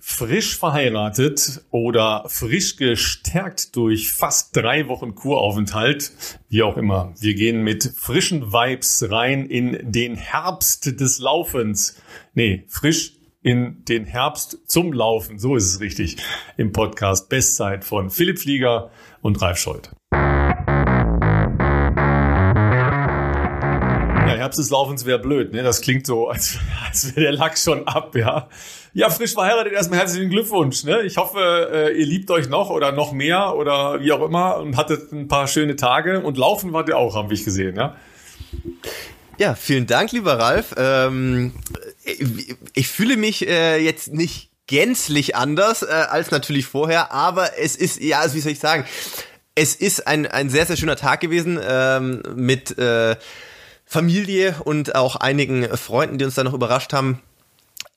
frisch verheiratet oder frisch gestärkt durch fast drei Wochen Kuraufenthalt, wie auch immer. Wir gehen mit frischen Vibes rein in den Herbst des Laufens. Nee, frisch in den Herbst zum Laufen. So ist es richtig im Podcast Bestzeit von Philipp Flieger und Ralf Scholz. Ja, Herbst des Laufens wäre blöd, ne? Das klingt so, als, als wäre der Lack schon ab, ja. Ja, frisch verheiratet, erstmal herzlichen Glückwunsch, ne? Ich hoffe, äh, ihr liebt euch noch oder noch mehr oder wie auch immer und hattet ein paar schöne Tage und laufen wart ihr auch, haben wir gesehen, ja? Ja, vielen Dank, lieber Ralf. Ähm, ich fühle mich äh, jetzt nicht gänzlich anders äh, als natürlich vorher, aber es ist, ja, also wie soll ich sagen, es ist ein, ein sehr, sehr schöner Tag gewesen ähm, mit äh, Familie und auch einigen Freunden, die uns da noch überrascht haben.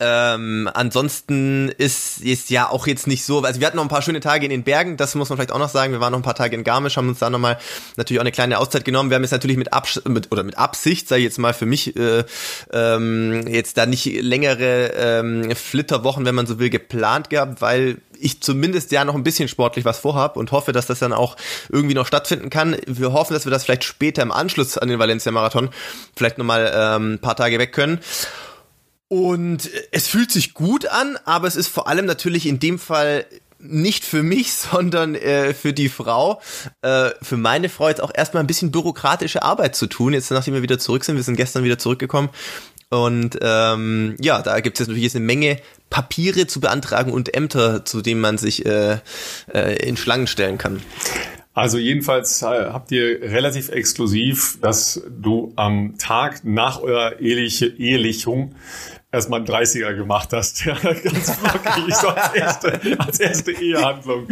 Ähm, ansonsten ist, ist ja auch jetzt nicht so, also wir hatten noch ein paar schöne Tage in den Bergen, das muss man vielleicht auch noch sagen. Wir waren noch ein paar Tage in Garmisch, haben uns da nochmal natürlich auch eine kleine Auszeit genommen. Wir haben jetzt natürlich mit, Abs mit oder mit Absicht, sei jetzt mal für mich, äh, ähm, jetzt da nicht längere ähm, Flitterwochen, wenn man so will, geplant gehabt, weil ich zumindest ja noch ein bisschen sportlich was vorhab und hoffe, dass das dann auch irgendwie noch stattfinden kann. Wir hoffen, dass wir das vielleicht später im Anschluss an den Valencia Marathon vielleicht nochmal ähm, ein paar Tage weg können. Und es fühlt sich gut an, aber es ist vor allem natürlich in dem Fall nicht für mich, sondern äh, für die Frau, äh, für meine Frau jetzt auch erstmal ein bisschen bürokratische Arbeit zu tun, jetzt nachdem wir wieder zurück sind. Wir sind gestern wieder zurückgekommen. Und ähm, ja, da gibt es jetzt natürlich jetzt eine Menge Papiere zu beantragen und Ämter, zu denen man sich äh, äh, in Schlangen stellen kann. Also jedenfalls äh, habt ihr relativ exklusiv, dass du am Tag nach eurer eheliche, Ehelichung erstmal einen 30er gemacht hast. Ja, ganz flockig, so als erste, als erste Ehehandlung.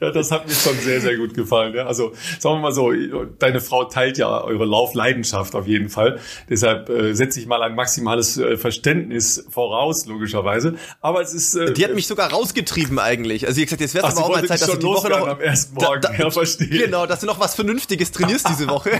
Ja, das hat mir schon sehr, sehr gut gefallen. Ja, also sagen wir mal so, deine Frau teilt ja eure Laufleidenschaft auf jeden Fall. Deshalb äh, setze ich mal ein maximales äh, Verständnis voraus, logischerweise. Aber es ist... Äh, die hat mich sogar rausgetrieben eigentlich. Also wie gesagt, jetzt wäre es aber auch mal Zeit, dass du die Woche noch... am ersten Morgen, da, da, ja, verstehe. Genau, dass du noch was Vernünftiges trainierst diese Woche.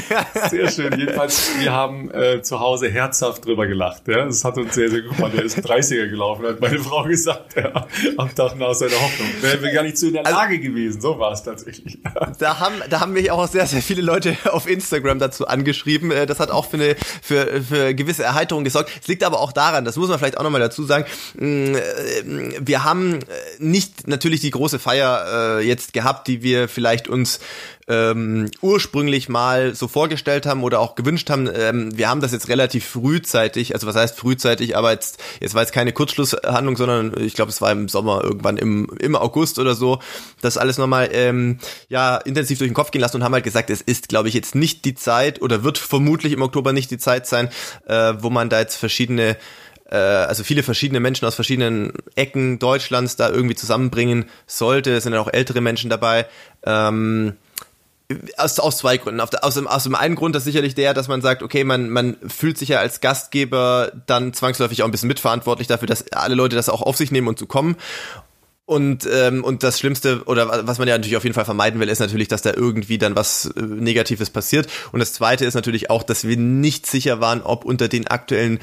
sehr schön. Jedenfalls, wir haben äh, zu Hause herzhaft drüber gelacht. Ja, das hat uns sehr, sehr gut. Der ist 30er gelaufen, hat meine Frau gesagt, ja, am Tag nach seiner Hoffnung. Wären wir gar nicht zu in der also Lage also, gewesen. So war es tatsächlich. Da haben, da haben mich auch sehr, sehr viele Leute auf Instagram dazu angeschrieben. Äh, das hat auch für eine, für, für gewisse Erheiterung gesorgt. Es liegt aber auch daran, das muss man vielleicht auch nochmal dazu sagen, mm, äh, wir haben nicht natürlich die große Feier äh, jetzt gehabt, die wir vielleicht uns ähm, ursprünglich mal so vorgestellt haben oder auch gewünscht haben. Ähm, wir haben das jetzt relativ frühzeitig, also was heißt frühzeitig, aber jetzt, jetzt war jetzt keine Kurzschlusshandlung, sondern ich glaube, es war im Sommer irgendwann im, im August oder so, das alles nochmal ähm, ja, intensiv durch den Kopf gehen lassen und haben halt gesagt, es ist, glaube ich, jetzt nicht die Zeit oder wird vermutlich im Oktober nicht die Zeit sein, äh, wo man da jetzt verschiedene äh, also viele verschiedene Menschen aus verschiedenen Ecken Deutschlands da irgendwie zusammenbringen sollte. Es sind ja auch ältere Menschen dabei. Ähm, aus, aus zwei Gründen. Auf der, aus, dem, aus dem einen Grund ist sicherlich der, dass man sagt, okay, man, man fühlt sich ja als Gastgeber dann zwangsläufig auch ein bisschen mitverantwortlich dafür, dass alle Leute das auch auf sich nehmen und zu kommen. Und, ähm, und das Schlimmste, oder was man ja natürlich auf jeden Fall vermeiden will, ist natürlich, dass da irgendwie dann was äh, Negatives passiert. Und das Zweite ist natürlich auch, dass wir nicht sicher waren, ob unter den aktuellen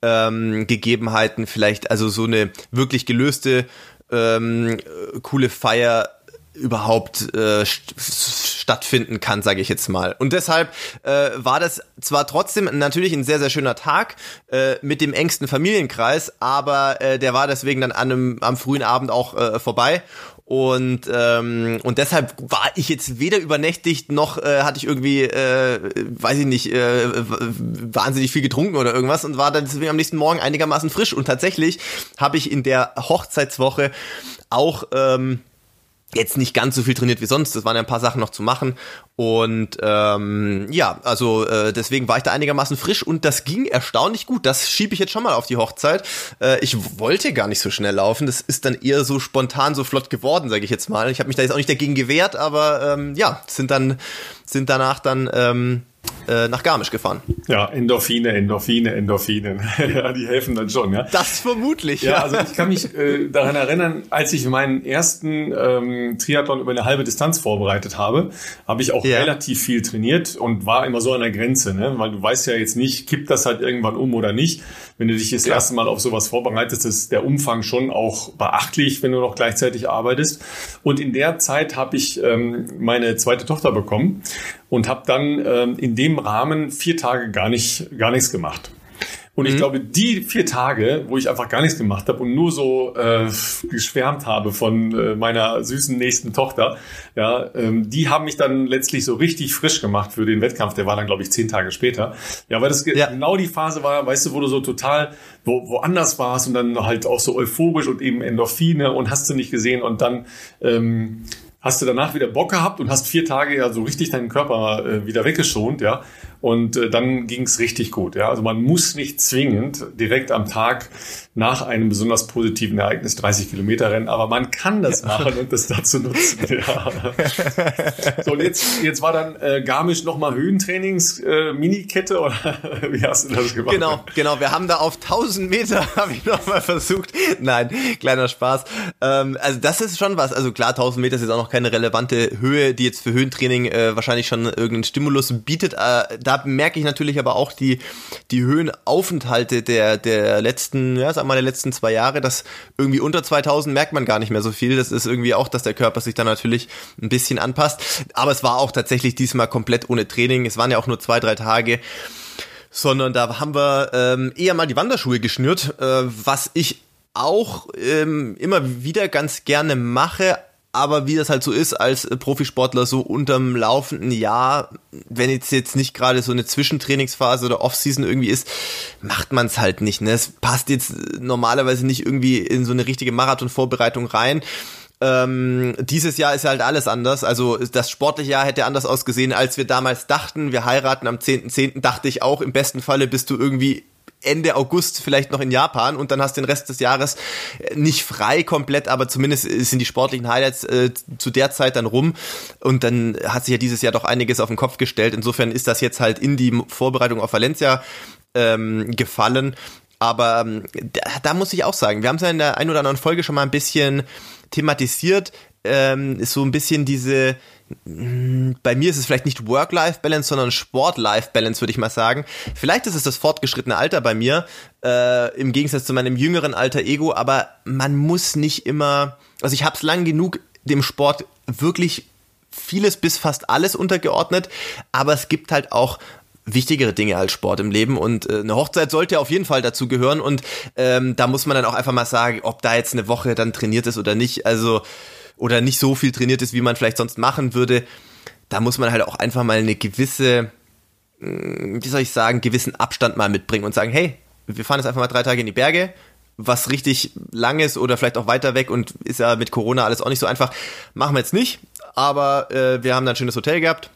ähm, Gegebenheiten vielleicht also so eine wirklich gelöste ähm, coole Feier überhaupt äh, stattfinden kann, sage ich jetzt mal. Und deshalb äh, war das zwar trotzdem natürlich ein sehr, sehr schöner Tag äh, mit dem engsten Familienkreis, aber äh, der war deswegen dann an einem, am frühen Abend auch äh, vorbei. Und, ähm, und deshalb war ich jetzt weder übernächtigt noch äh, hatte ich irgendwie, äh, weiß ich nicht, äh, wahnsinnig viel getrunken oder irgendwas und war dann deswegen am nächsten Morgen einigermaßen frisch. Und tatsächlich habe ich in der Hochzeitswoche auch ähm, jetzt nicht ganz so viel trainiert wie sonst. Das waren ja ein paar Sachen noch zu machen. Und ähm, ja, also äh, deswegen war ich da einigermaßen frisch und das ging erstaunlich gut. Das schiebe ich jetzt schon mal auf die Hochzeit. Äh, ich wollte gar nicht so schnell laufen. Das ist dann eher so spontan, so flott geworden, sage ich jetzt mal. Ich habe mich da jetzt auch nicht dagegen gewehrt, aber ähm, ja, sind dann sind danach dann ähm, äh, nach Garmisch gefahren. Ja, Endorphine, Endorphine, Endorphine. ja, die helfen dann schon, ja. Das vermutlich. Ja, ja. also ich kann mich äh, daran erinnern, als ich meinen ersten ähm, Triathlon über eine halbe Distanz vorbereitet habe, habe ich auch ja. relativ viel trainiert und war immer so an der Grenze, ne? weil du weißt ja jetzt nicht, kippt das halt irgendwann um oder nicht. Wenn du dich das ja. erste Mal auf sowas vorbereitest, ist der Umfang schon auch beachtlich, wenn du noch gleichzeitig arbeitest. Und in der Zeit habe ich ähm, meine zweite Tochter bekommen und habe dann ähm, in dem Rahmen vier Tage gar nicht gar nichts gemacht. Und ich mhm. glaube, die vier Tage, wo ich einfach gar nichts gemacht habe und nur so äh, geschwärmt habe von äh, meiner süßen nächsten Tochter, ja, ähm, die haben mich dann letztlich so richtig frisch gemacht für den Wettkampf. Der war dann, glaube ich, zehn Tage später. Ja, weil das ja. genau die Phase war, weißt du, wo du so total wo, woanders warst und dann halt auch so euphorisch und eben Endorphine und hast du nicht gesehen und dann ähm, hast du danach wieder Bock gehabt und hast vier Tage ja so richtig deinen Körper äh, wieder weggeschont, ja. Und äh, dann ging es richtig gut. Ja? Also man muss nicht zwingend direkt am Tag nach einem besonders positiven Ereignis 30 Kilometer rennen, aber man kann das machen und das dazu nutzen. Ja. So, und jetzt, jetzt war dann äh, Garmisch nochmal Höhentrainings äh, Minikette oder wie hast du das gemacht? Genau, genau. Wir haben da auf 1000 Meter habe ich nochmal versucht. Nein, kleiner Spaß. Ähm, also das ist schon was. Also klar, 1000 Meter ist jetzt auch noch keine relevante Höhe, die jetzt für Höhentraining äh, wahrscheinlich schon irgendeinen Stimulus bietet. Äh, da merke ich natürlich aber auch die, die Höhenaufenthalte der, der letzten, ja, sag mal, der letzten zwei Jahre, dass irgendwie unter 2000 merkt man gar nicht mehr so viel. Das ist irgendwie auch, dass der Körper sich dann natürlich ein bisschen anpasst. Aber es war auch tatsächlich diesmal komplett ohne Training. Es waren ja auch nur zwei, drei Tage sondern da haben wir ähm, eher mal die Wanderschuhe geschnürt, äh, was ich auch ähm, immer wieder ganz gerne mache, aber wie das halt so ist als Profisportler so unterm laufenden Jahr, wenn jetzt jetzt nicht gerade so eine Zwischentrainingsphase oder Offseason irgendwie ist, macht man es halt nicht. Ne? Es passt jetzt normalerweise nicht irgendwie in so eine richtige Marathonvorbereitung rein. Ähm, dieses Jahr ist halt alles anders. Also das sportliche Jahr hätte anders ausgesehen, als wir damals dachten. Wir heiraten am 10.10. .10. dachte ich auch, im besten Falle bist du irgendwie Ende August vielleicht noch in Japan und dann hast du den Rest des Jahres äh, nicht frei komplett, aber zumindest sind die sportlichen Highlights äh, zu der Zeit dann rum und dann hat sich ja dieses Jahr doch einiges auf den Kopf gestellt. Insofern ist das jetzt halt in die Vorbereitung auf Valencia ähm, gefallen. Aber ähm, da, muss ich auch sagen, wir haben es ja in der ein oder anderen Folge schon mal ein bisschen thematisiert, ähm, so ein bisschen diese bei mir ist es vielleicht nicht Work-Life-Balance, sondern Sport-Life-Balance, würde ich mal sagen. Vielleicht ist es das fortgeschrittene Alter bei mir, äh, im Gegensatz zu meinem jüngeren Alter Ego, aber man muss nicht immer, also ich habe es lang genug dem Sport wirklich vieles bis fast alles untergeordnet, aber es gibt halt auch wichtigere Dinge als Sport im Leben und äh, eine Hochzeit sollte auf jeden Fall dazu gehören und ähm, da muss man dann auch einfach mal sagen, ob da jetzt eine Woche dann trainiert ist oder nicht. Also oder nicht so viel trainiert ist, wie man vielleicht sonst machen würde, da muss man halt auch einfach mal eine gewisse, hm, wie soll ich sagen, gewissen Abstand mal mitbringen und sagen, hey, wir fahren jetzt einfach mal drei Tage in die Berge, was richtig lang ist oder vielleicht auch weiter weg und ist ja mit Corona alles auch nicht so einfach, machen wir jetzt nicht, aber äh, wir haben dann ein schönes Hotel gehabt,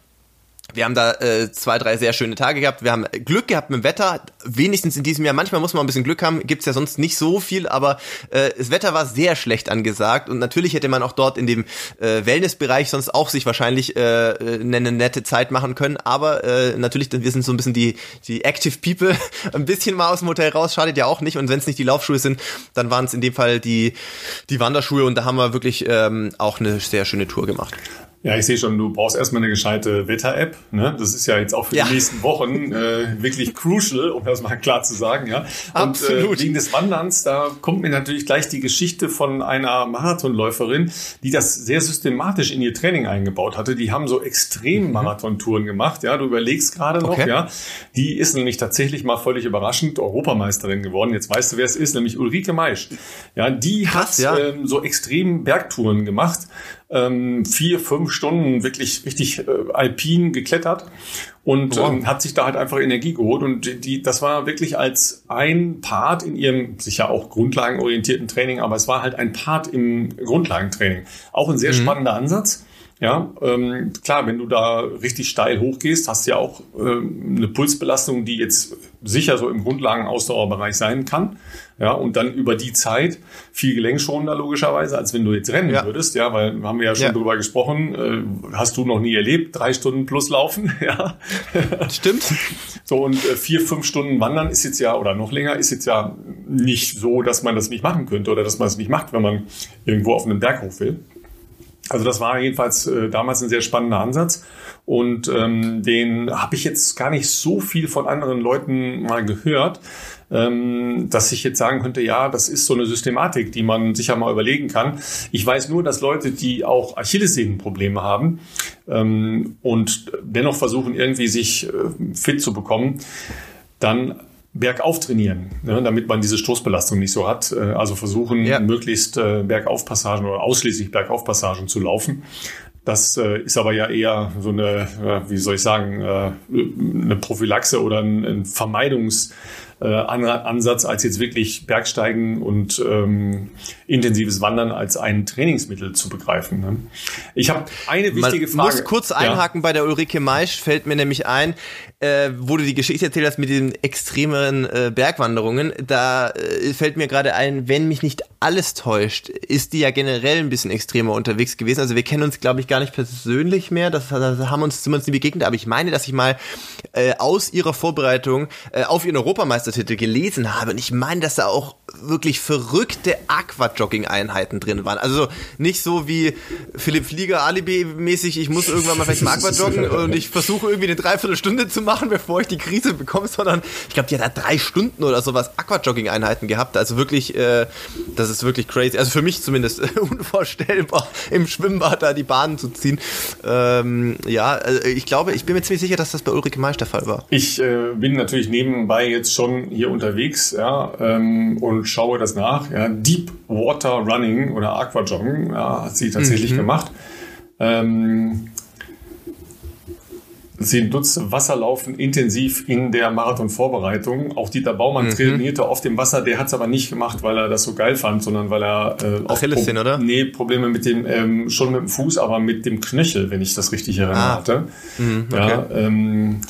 wir haben da äh, zwei, drei sehr schöne Tage gehabt. Wir haben Glück gehabt mit dem Wetter, wenigstens in diesem Jahr. Manchmal muss man ein bisschen Glück haben, gibt's ja sonst nicht so viel, aber äh, das Wetter war sehr schlecht angesagt und natürlich hätte man auch dort in dem äh, Wellnessbereich sonst auch sich wahrscheinlich äh, eine nette Zeit machen können. Aber äh, natürlich, wir sind so ein bisschen die, die Active People, ein bisschen mal aus dem Hotel raus, schadet ja auch nicht. Und wenn es nicht die Laufschuhe sind, dann waren es in dem Fall die, die Wanderschuhe und da haben wir wirklich ähm, auch eine sehr schöne Tour gemacht. Ja, ich sehe schon, du brauchst erstmal eine gescheite Wetter-App. Ne? Das ist ja jetzt auch für ja. die nächsten Wochen äh, wirklich crucial, um das mal klar zu sagen. Ja? Und Absolut. Äh, wegen des Wanderns, da kommt mir natürlich gleich die Geschichte von einer Marathonläuferin, die das sehr systematisch in ihr Training eingebaut hatte. Die haben so extrem mhm. Marathontouren gemacht. Ja, du überlegst gerade noch. Okay. Ja, die ist nämlich tatsächlich mal völlig überraschend Europameisterin geworden. Jetzt weißt du, wer es ist, nämlich Ulrike Meisch. Ja, die Krass, hat ja. Ähm, so extrem Bergtouren gemacht ähm, vier, fünf Stunden wirklich richtig äh, alpin geklettert und wow. ähm, hat sich da halt einfach Energie geholt und die, das war wirklich als ein Part in ihrem sicher auch grundlagenorientierten Training, aber es war halt ein Part im Grundlagentraining. Auch ein sehr mhm. spannender Ansatz. Ja, ähm, klar, wenn du da richtig steil hochgehst, hast du ja auch ähm, eine Pulsbelastung, die jetzt sicher so im Grundlagenausdauerbereich sein kann. Ja, und dann über die Zeit viel gelenkschonender logischerweise, als wenn du jetzt rennen ja. würdest. Ja, weil haben wir ja schon ja. drüber gesprochen. Äh, hast du noch nie erlebt, drei Stunden plus laufen. Ja, stimmt. So und äh, vier, fünf Stunden wandern ist jetzt ja oder noch länger ist jetzt ja nicht so, dass man das nicht machen könnte oder dass man es nicht macht, wenn man irgendwo auf einem Berg hoch will. Also das war jedenfalls äh, damals ein sehr spannender Ansatz und ähm, den habe ich jetzt gar nicht so viel von anderen Leuten mal gehört, ähm, dass ich jetzt sagen könnte, ja, das ist so eine Systematik, die man sicher mal überlegen kann. Ich weiß nur, dass Leute, die auch Achillessehnenprobleme haben ähm, und dennoch versuchen irgendwie sich äh, fit zu bekommen, dann bergauf trainieren, ne, damit man diese Stoßbelastung nicht so hat. Äh, also versuchen, ja. möglichst äh, Bergaufpassagen oder ausschließlich Bergaufpassagen zu laufen. Das äh, ist aber ja eher so eine, äh, wie soll ich sagen, äh, eine Prophylaxe oder ein, ein Vermeidungs- äh, Ansatz als jetzt wirklich Bergsteigen und ähm, intensives Wandern als ein Trainingsmittel zu begreifen. Ne? Ich habe eine wichtige Man Frage. muss kurz einhaken ja. bei der Ulrike Maisch, fällt mir nämlich ein, äh, wo du die Geschichte erzählt hast mit den extremeren äh, Bergwanderungen. Da äh, fällt mir gerade ein, wenn mich nicht alles täuscht, ist die ja generell ein bisschen extremer unterwegs gewesen. Also wir kennen uns, glaube ich, gar nicht persönlich mehr. Das, das haben uns, uns nie begegnet. Aber ich meine, dass ich mal äh, aus ihrer Vorbereitung äh, auf ihren Europameistertitel gelesen habe. Und ich meine, dass da auch wirklich verrückte Aquajogging-Einheiten drin waren. Also nicht so wie Philipp Flieger Alibi-mäßig, ich muss irgendwann mal vielleicht mal Aquajoggen und ich versuche irgendwie eine Dreiviertelstunde zu machen, bevor ich die Krise bekomme, sondern ich glaube, die hat da drei Stunden oder sowas Aquajogging-Einheiten gehabt. Also wirklich, äh, das ist wirklich crazy. Also für mich zumindest unvorstellbar, im Schwimmbad da die Bahnen zu ziehen. Ähm, ja, also ich glaube, ich bin mir ziemlich sicher, dass das bei Ulrike Maisch der Fall war. Ich äh, bin natürlich nebenbei jetzt schon hier unterwegs, ja, ähm, und schaue das nach. Ja, Deep Water Running oder Aquajogging ja, hat sie tatsächlich mhm. gemacht. Ähm, Sie nutzt Wasserlaufen intensiv in der Marathonvorbereitung. Auch Dieter Baumann mhm. trainierte auf dem Wasser. Der hat es aber nicht gemacht, weil er das so geil fand, sondern weil er äh, Achillessehne, oder? Nee, Probleme mit dem, ähm, schon mit dem Fuß, aber mit dem Knöchel, wenn ich das richtig erinnere ah. hatte. Mhm, okay. ja, ähm,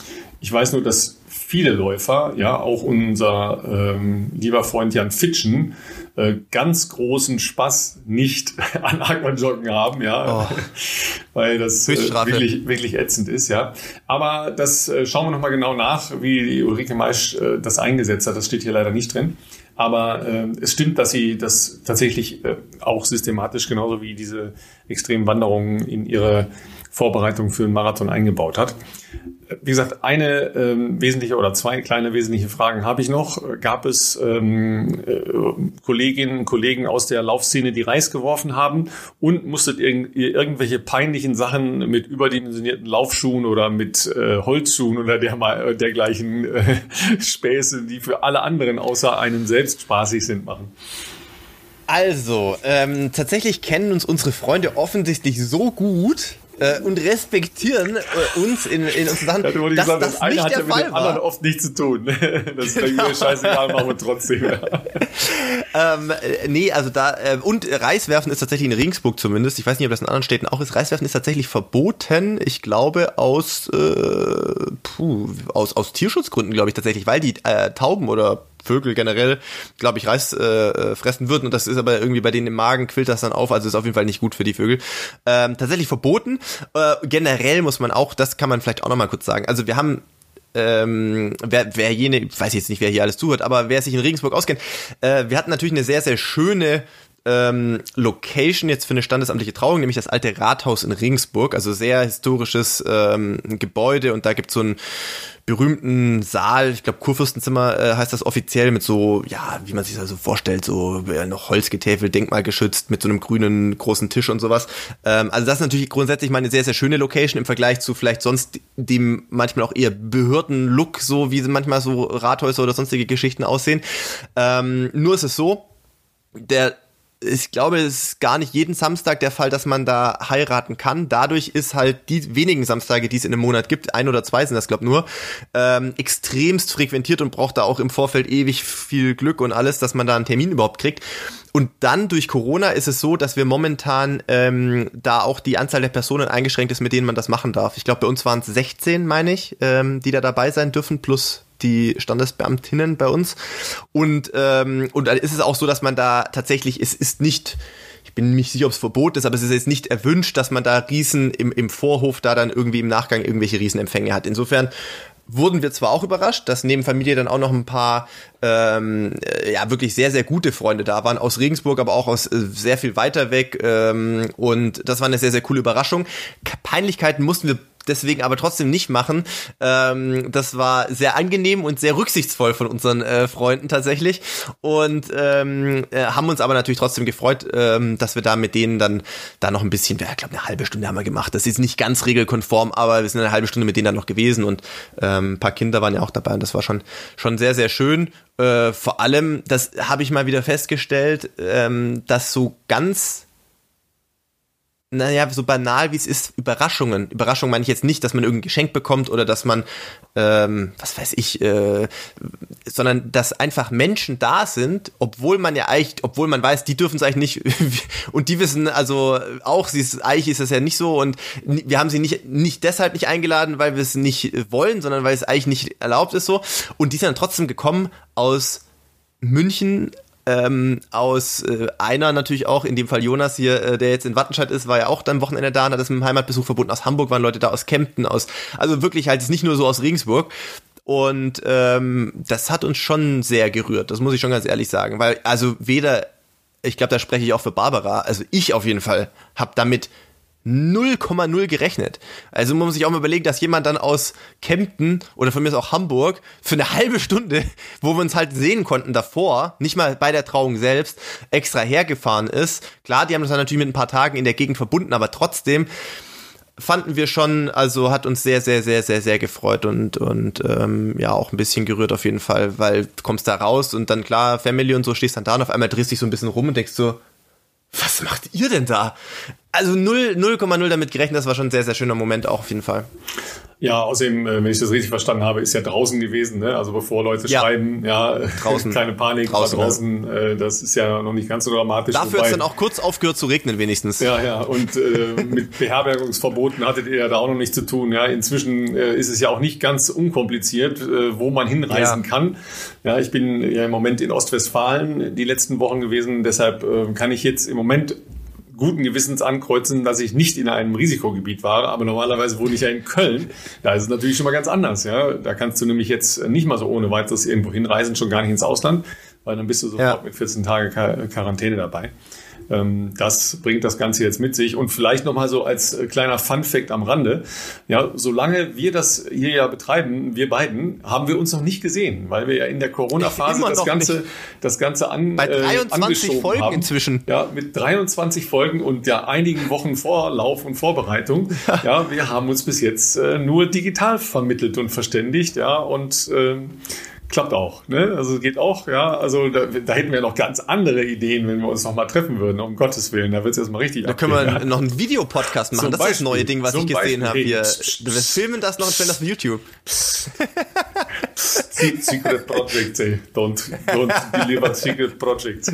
ich weiß nur, dass viele Läufer, ja, auch unser ähm, lieber Freund Jan Fitschen, äh, ganz großen Spaß nicht an Aquajoggen haben, ja, oh. weil das äh, wirklich, wirklich ätzend ist, ja. Aber das äh, schauen wir nochmal genau nach, wie Ulrike Maisch äh, das eingesetzt hat. Das steht hier leider nicht drin. Aber äh, es stimmt, dass sie das tatsächlich äh, auch systematisch genauso wie diese extremen Wanderungen in ihre Vorbereitung für einen Marathon eingebaut hat. Wie gesagt, eine ähm, wesentliche oder zwei kleine wesentliche Fragen habe ich noch. Gab es ähm, äh, Kolleginnen und Kollegen aus der Laufszene, die Reis geworfen haben und musstet ihr irgendwelche peinlichen Sachen mit überdimensionierten Laufschuhen oder mit äh, Holzschuhen oder der, äh, dergleichen äh, Späße, die für alle anderen außer einen selbst spaßig sind, machen? Also, ähm, tatsächlich kennen uns unsere Freunde offensichtlich so gut, äh, und respektieren äh, uns in, in unseren Sachen. Ja, dass gesagt, das, das eine hat ja mit dem anderen oft nichts zu tun. das ist genau. mir scheißegal, machen wir trotzdem. ähm, äh, nee, also da, äh, und Reiswerfen ist tatsächlich in Regensburg zumindest, ich weiß nicht, ob das in anderen Städten auch ist, Reiswerfen ist tatsächlich verboten, ich glaube aus, äh, puh, aus, aus Tierschutzgründen, glaube ich tatsächlich, weil die äh, Tauben oder Vögel generell, glaube ich, Reis äh, äh, fressen würden. Und das ist aber irgendwie bei denen im Magen quillt das dann auf. Also ist auf jeden Fall nicht gut für die Vögel. Ähm, tatsächlich verboten. Äh, generell muss man auch, das kann man vielleicht auch nochmal kurz sagen. Also wir haben ähm, wer, wer jene, ich weiß jetzt nicht, wer hier alles zuhört, aber wer sich in Regensburg auskennt, äh, wir hatten natürlich eine sehr, sehr schöne ähm, Location jetzt für eine standesamtliche Trauung, nämlich das alte Rathaus in Regensburg, also sehr historisches ähm, Gebäude und da gibt's so ein berühmten Saal, ich glaube Kurfürstenzimmer äh, heißt das offiziell, mit so, ja, wie man sich das so vorstellt, so äh, noch Holzgetäfel, denkmalgeschützt, mit so einem grünen großen Tisch und sowas. Ähm, also das ist natürlich grundsätzlich mal eine sehr, sehr schöne Location im Vergleich zu vielleicht sonst dem manchmal auch eher Behörden-Look, so wie manchmal so Rathäuser oder sonstige Geschichten aussehen. Ähm, nur ist es so, der ich glaube, es ist gar nicht jeden Samstag der Fall, dass man da heiraten kann. Dadurch ist halt die wenigen Samstage, die es in einem Monat gibt, ein oder zwei sind das, glaube nur, ähm, extremst frequentiert und braucht da auch im Vorfeld ewig viel Glück und alles, dass man da einen Termin überhaupt kriegt. und dann durch Corona ist es so, dass wir momentan ähm, da auch die Anzahl der Personen eingeschränkt ist, mit denen man das machen darf. Ich glaube, bei uns waren es 16, meine ich, ähm, die da dabei sein dürfen, plus die Standesbeamtinnen bei uns. Und, ähm, und dann ist es auch so, dass man da tatsächlich, es ist nicht, ich bin nicht sicher, ob es verboten ist, aber es ist jetzt nicht erwünscht, dass man da Riesen im, im Vorhof da dann irgendwie im Nachgang irgendwelche Riesenempfänge hat. Insofern wurden wir zwar auch überrascht, dass neben Familie dann auch noch ein paar ähm, ja wirklich sehr sehr gute Freunde da waren aus Regensburg, aber auch aus äh, sehr viel weiter weg ähm, und das war eine sehr sehr coole Überraschung. Peinlichkeiten mussten wir deswegen aber trotzdem nicht machen. Ähm, das war sehr angenehm und sehr rücksichtsvoll von unseren äh, Freunden tatsächlich und ähm, äh, haben uns aber natürlich trotzdem gefreut, ähm, dass wir da mit denen dann da noch ein bisschen, ja, ich glaube eine halbe Stunde haben wir gemacht. Das ist nicht ganz regelkonform, aber wir sind eine halbe Stunde mit denen dann noch gewesen und ähm, ein paar Kinder waren ja auch dabei und das war schon schon sehr sehr schön. Äh, vor allem, das habe ich mal wieder festgestellt, ähm, dass so ganz naja, so banal wie es ist, Überraschungen. Überraschungen meine ich jetzt nicht, dass man irgendein Geschenk bekommt oder dass man, ähm, was weiß ich, äh, sondern dass einfach Menschen da sind, obwohl man ja eigentlich, obwohl man weiß, die dürfen es eigentlich nicht und die wissen also auch, sie ist, eigentlich ist das ja nicht so und wir haben sie nicht, nicht deshalb nicht eingeladen, weil wir es nicht wollen, sondern weil es eigentlich nicht erlaubt ist so und die sind dann trotzdem gekommen aus München, ähm, aus äh, einer natürlich auch, in dem Fall Jonas hier, äh, der jetzt in Wattenscheid ist, war ja auch dann Wochenende da und hat das mit dem Heimatbesuch verbunden. Aus Hamburg waren Leute da, aus Kempten, aus, also wirklich halt nicht nur so aus Regensburg. Und ähm, das hat uns schon sehr gerührt, das muss ich schon ganz ehrlich sagen, weil also weder, ich glaube, da spreche ich auch für Barbara, also ich auf jeden Fall habe damit 0,0 gerechnet. Also man muss sich auch mal überlegen, dass jemand dann aus Kempten oder von mir ist auch Hamburg für eine halbe Stunde, wo wir uns halt sehen konnten davor, nicht mal bei der Trauung selbst, extra hergefahren ist. Klar, die haben das dann natürlich mit ein paar Tagen in der Gegend verbunden, aber trotzdem fanden wir schon, also hat uns sehr, sehr, sehr, sehr, sehr gefreut und, und ähm, ja, auch ein bisschen gerührt auf jeden Fall, weil du kommst da raus und dann klar, Family und so, stehst dann da und auf einmal drehst dich so ein bisschen rum und denkst so, was macht ihr denn da? Also 0,0 damit gerechnet, das war schon ein sehr, sehr schöner Moment auch auf jeden Fall. Ja, außerdem, äh, wenn ich das richtig verstanden habe, ist ja draußen gewesen, ne? Also bevor Leute ja. schreiben, ja, draußen. keine Panik, draußen, draußen ja. äh, das ist ja noch nicht ganz so dramatisch. Dafür hat es dann auch kurz aufgehört zu regnen wenigstens. Ja, ja, und äh, mit Beherbergungsverboten hattet ihr ja da auch noch nichts zu tun. Ja, inzwischen äh, ist es ja auch nicht ganz unkompliziert, äh, wo man hinreisen ja. kann. Ja, ich bin ja im Moment in Ostwestfalen die letzten Wochen gewesen, deshalb äh, kann ich jetzt im Moment guten Gewissens ankreuzen, dass ich nicht in einem Risikogebiet war. Aber normalerweise wohne ich ja in Köln. Da ist es natürlich schon mal ganz anders. Ja, da kannst du nämlich jetzt nicht mal so ohne weiteres irgendwo hinreisen, schon gar nicht ins Ausland, weil dann bist du sofort ja. mit 14 Tage Quarantäne dabei. Ähm, das bringt das Ganze jetzt mit sich. Und vielleicht nochmal so als äh, kleiner Fun-Fact am Rande. Ja, solange wir das hier ja betreiben, wir beiden, haben wir uns noch nicht gesehen, weil wir ja in der Corona-Phase das Ganze, nicht. das Ganze an, Bei 23 äh, Folgen haben. inzwischen. Ja, mit 23 Folgen und ja einigen Wochen Vorlauf und Vorbereitung. ja, wir haben uns bis jetzt äh, nur digital vermittelt und verständigt. Ja, und, ähm, klappt auch. Ne? Also geht auch, ja. Also da, da, hätten wir noch ganz andere Ideen, wenn wir uns noch mal treffen würden, um Gottes Willen. Da wird es erstmal richtig Da können wir ja. noch einen Videopodcast machen. Zum das Beispiel, ist das neue Ding, was ich gesehen habe hier. Wir filmen das noch und stellen das auf YouTube. secret Projects, ey. Don't, don't deliver Secret Projects.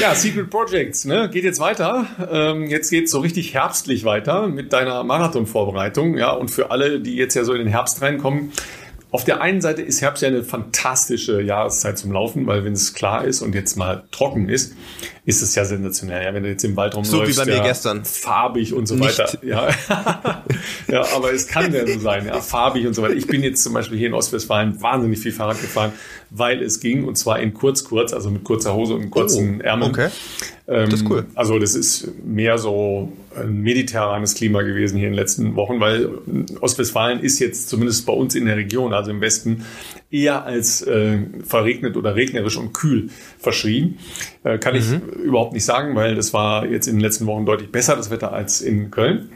ja, Secret Projects, ne? Geht jetzt weiter. Ähm, jetzt geht so richtig herbstlich weiter mit deiner Marathonvorbereitung. Ja, und für alle, die jetzt ja so in den Herbst reinkommen, auf der einen Seite ist Herbst ja eine fantastische Jahreszeit zum Laufen, weil wenn es klar ist und jetzt mal trocken ist, ist es ja sensationell. Ja, wenn du jetzt im Wald rumläufst, so wie bei mir ja, gestern, farbig und so Nicht. weiter. Ja. ja, aber es kann ja so sein, ja, farbig und so weiter. Ich bin jetzt zum Beispiel hier in Ostwestfalen wahnsinnig viel Fahrrad gefahren, weil es ging und zwar in kurz kurz, also mit kurzer Hose und kurzen oh, Ärmeln. Okay. das ist cool. Ähm, also das ist mehr so ein mediterranes Klima gewesen hier in den letzten Wochen, weil Ostwestfalen ist jetzt zumindest bei uns in der Region, also im Westen, eher als äh, verregnet oder regnerisch und kühl verschrien. Äh, kann mhm. ich überhaupt nicht sagen, weil das war jetzt in den letzten Wochen deutlich besser, das Wetter, als in Köln.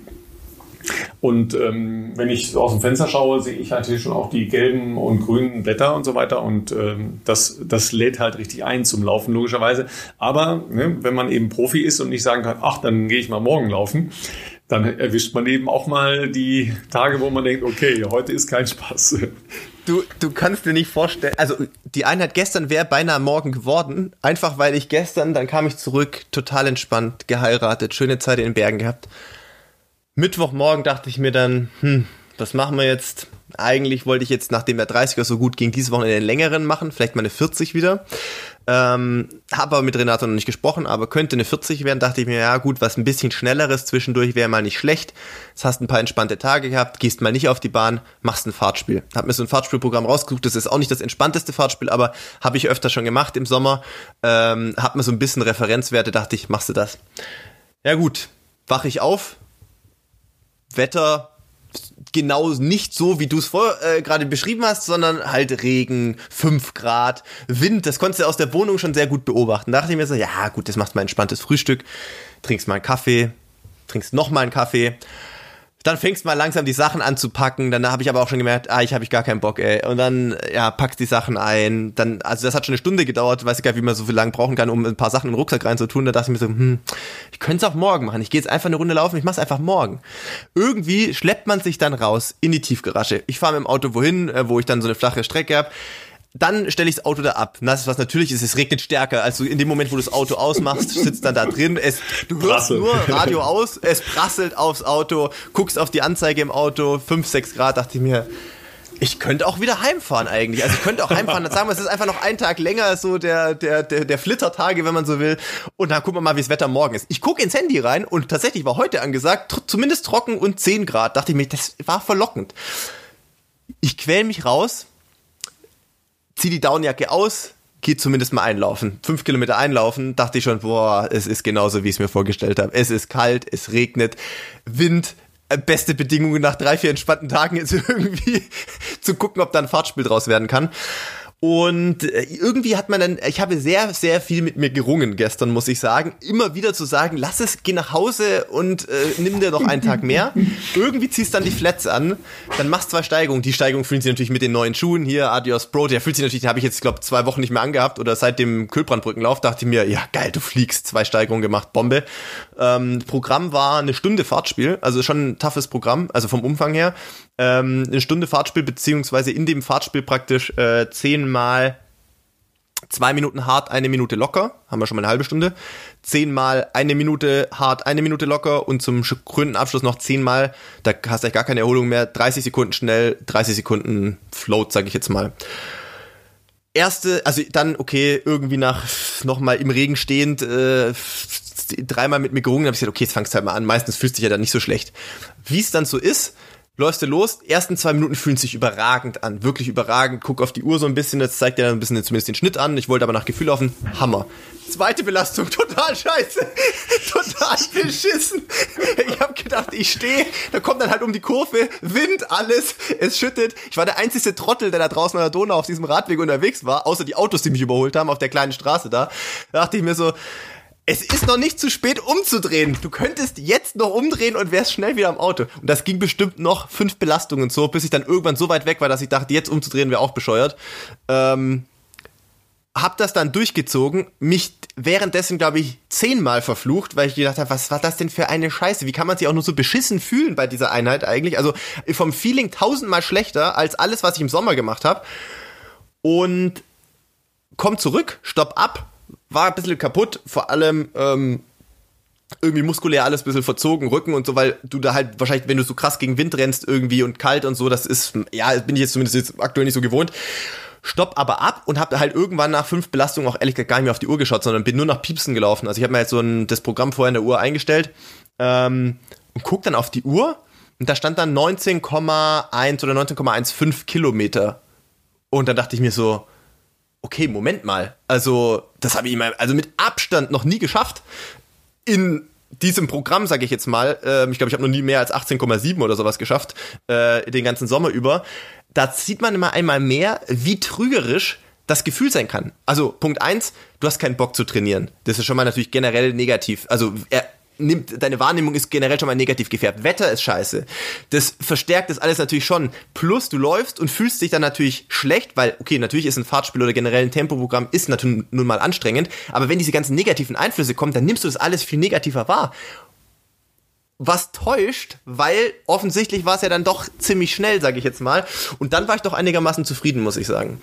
Und ähm, wenn ich aus dem Fenster schaue, sehe ich natürlich schon auch die gelben und grünen Blätter und so weiter. Und ähm, das, das lädt halt richtig ein zum Laufen, logischerweise. Aber ne, wenn man eben Profi ist und nicht sagen kann, ach, dann gehe ich mal morgen laufen, dann erwischt man eben auch mal die Tage, wo man denkt, okay, heute ist kein Spaß. Du, du kannst dir nicht vorstellen, also die Einheit gestern wäre beinahe morgen geworden, einfach weil ich gestern, dann kam ich zurück, total entspannt, geheiratet, schöne Zeit in den Bergen gehabt. Mittwochmorgen dachte ich mir dann, hm, was machen wir jetzt? Eigentlich wollte ich jetzt, nachdem der 30er so gut ging, diese Woche einen längeren machen, vielleicht mal eine 40 wieder. Ähm, habe aber mit Renato noch nicht gesprochen, aber könnte eine 40 werden. Dachte ich mir, ja gut, was ein bisschen schnelleres zwischendurch wäre mal nicht schlecht. Jetzt hast ein paar entspannte Tage gehabt, gehst mal nicht auf die Bahn, machst ein Fahrtspiel. Hab mir so ein Fahrtspielprogramm rausgesucht. Das ist auch nicht das entspannteste Fahrtspiel, aber habe ich öfter schon gemacht im Sommer. Ähm, hab mir so ein bisschen Referenzwerte, dachte ich, machst du das. Ja gut, wache ich auf. Wetter genau nicht so, wie du es vor äh, gerade beschrieben hast, sondern halt Regen, 5 Grad, Wind. Das konntest du aus der Wohnung schon sehr gut beobachten. Da dachte ich mir so, ja gut, das macht mal entspanntes Frühstück, trinkst mal einen Kaffee, trinkst noch mal einen Kaffee dann fängst mal langsam die Sachen anzupacken. Dann habe ich aber auch schon gemerkt, ah, ich habe ich gar keinen Bock, ey. Und dann, ja, packst die Sachen ein. Dann, also das hat schon eine Stunde gedauert, weiß ich gar nicht, wie man so viel lang brauchen kann, um ein paar Sachen in den Rucksack reinzutun. Da dachte ich mir so, hm, ich könnte es auch morgen machen. Ich gehe jetzt einfach eine Runde laufen, ich mache es einfach morgen. Irgendwie schleppt man sich dann raus in die Tiefgarage. Ich fahre mit dem Auto wohin, äh, wo ich dann so eine flache Strecke habe dann stelle ich das Auto da ab. Das, was natürlich ist, es regnet stärker. Also in dem Moment, wo du das Auto ausmachst, sitzt dann da drin. Es, du hörst Prassel. nur Radio aus, es prasselt aufs Auto, guckst auf die Anzeige im Auto, 5, 6 Grad, dachte ich mir, ich könnte auch wieder heimfahren eigentlich. Also ich könnte auch heimfahren. Dann sagen wir, es ist einfach noch ein Tag länger, so der, der, der, der Flittertage, wenn man so will. Und dann gucken wir mal, wie das Wetter morgen ist. Ich gucke ins Handy rein und tatsächlich war heute angesagt, zumindest trocken und 10 Grad. Dachte ich mir, das war verlockend. Ich quäl mich raus, zieh die Downjacke aus, geh zumindest mal einlaufen. Fünf Kilometer einlaufen, dachte ich schon, boah, es ist genauso, wie ich es mir vorgestellt habe. Es ist kalt, es regnet, Wind, äh, beste Bedingungen nach drei, vier entspannten Tagen ist irgendwie zu gucken, ob da ein Fahrtspiel draus werden kann. Und äh, irgendwie hat man dann, ich habe sehr, sehr viel mit mir gerungen gestern, muss ich sagen. Immer wieder zu sagen, lass es, geh nach Hause und äh, nimm dir noch einen Tag mehr. Irgendwie ziehst dann die Flats an, dann machst zwei Steigungen. Die Steigung fühlen sie natürlich mit den neuen Schuhen hier, Adios Pro, der fühlt sich natürlich, den habe ich jetzt, glaube zwei Wochen nicht mehr angehabt oder seit dem Kühlbrandbrückenlauf dachte ich mir, ja geil, du fliegst, zwei Steigungen gemacht, Bombe. Ähm, Programm war eine Stunde Fahrtspiel, also schon ein toughes Programm, also vom Umfang her ähm, eine Stunde Fahrtspiel, beziehungsweise in dem Fahrtspiel praktisch äh, zehnmal zwei Minuten hart, eine Minute locker, haben wir schon mal eine halbe Stunde, zehnmal eine Minute hart, eine Minute locker. Und zum krönenden Abschluss noch zehnmal, da hast du gar keine Erholung mehr, 30 Sekunden schnell, 30 Sekunden float, sag ich jetzt mal. Erste, also dann, okay, irgendwie nach nochmal im Regen stehend, äh, dreimal mit mir gerungen, habe ich gesagt, okay, jetzt fangst du halt mal an, meistens fühlst du dich ja dann nicht so schlecht. Wie es dann so ist, läufst du los, ersten zwei Minuten fühlen sich überragend an, wirklich überragend, guck auf die Uhr so ein bisschen, das zeigt dir dann ein bisschen zumindest den Schnitt an, ich wollte aber nach Gefühl laufen, Hammer. Zweite Belastung, total scheiße, total beschissen. Ich habe gedacht, ich stehe, da kommt dann halt um die Kurve, Wind, alles, es schüttet. Ich war der einzige Trottel, der da draußen an der Donau auf diesem Radweg unterwegs war, außer die Autos, die mich überholt haben auf der kleinen Straße da. Da dachte ich mir so, es ist noch nicht zu spät umzudrehen. Du könntest jetzt noch umdrehen und wärst schnell wieder am Auto. Und das ging bestimmt noch fünf Belastungen so, bis ich dann irgendwann so weit weg war, dass ich dachte, jetzt umzudrehen wäre auch bescheuert. Ähm, hab das dann durchgezogen, mich währenddessen, glaube ich, zehnmal verflucht, weil ich gedacht habe, was war das denn für eine Scheiße? Wie kann man sich auch nur so beschissen fühlen bei dieser Einheit eigentlich? Also vom Feeling tausendmal schlechter als alles, was ich im Sommer gemacht habe. Und komm zurück, stopp ab, war ein bisschen kaputt, vor allem ähm, irgendwie muskulär alles ein bisschen verzogen, Rücken und so, weil du da halt wahrscheinlich, wenn du so krass gegen Wind rennst irgendwie und kalt und so, das ist, ja, bin ich jetzt zumindest jetzt aktuell nicht so gewohnt. Stopp aber ab und hab halt irgendwann nach fünf Belastungen auch ehrlich gesagt gar nicht mehr auf die Uhr geschaut, sondern bin nur nach Piepsen gelaufen. Also ich habe mir jetzt so ein, das Programm vorher in der Uhr eingestellt ähm, und guck dann auf die Uhr und da stand dann 19,1 oder 19,15 Kilometer. Und dann dachte ich mir so, okay, Moment mal. Also, das habe ich mal, also mit Abstand noch nie geschafft. In diesem Programm, sage ich jetzt mal, äh, ich glaube, ich habe noch nie mehr als 18,7 oder sowas geschafft, äh, den ganzen Sommer über. Da sieht man immer einmal mehr, wie trügerisch das Gefühl sein kann. Also Punkt eins, du hast keinen Bock zu trainieren. Das ist schon mal natürlich generell negativ. Also er, nimmt, deine Wahrnehmung ist generell schon mal negativ gefärbt. Wetter ist scheiße. Das verstärkt das alles natürlich schon. Plus du läufst und fühlst dich dann natürlich schlecht, weil, okay, natürlich ist ein Fahrtspiel oder generell ein Tempoprogramm ist natürlich nun mal anstrengend, aber wenn diese ganzen negativen Einflüsse kommen, dann nimmst du das alles viel negativer wahr. was täuscht, weil offensichtlich war es ja dann doch ziemlich schnell, sage ich jetzt mal. Und dann war ich doch einigermaßen zufrieden, muss ich sagen.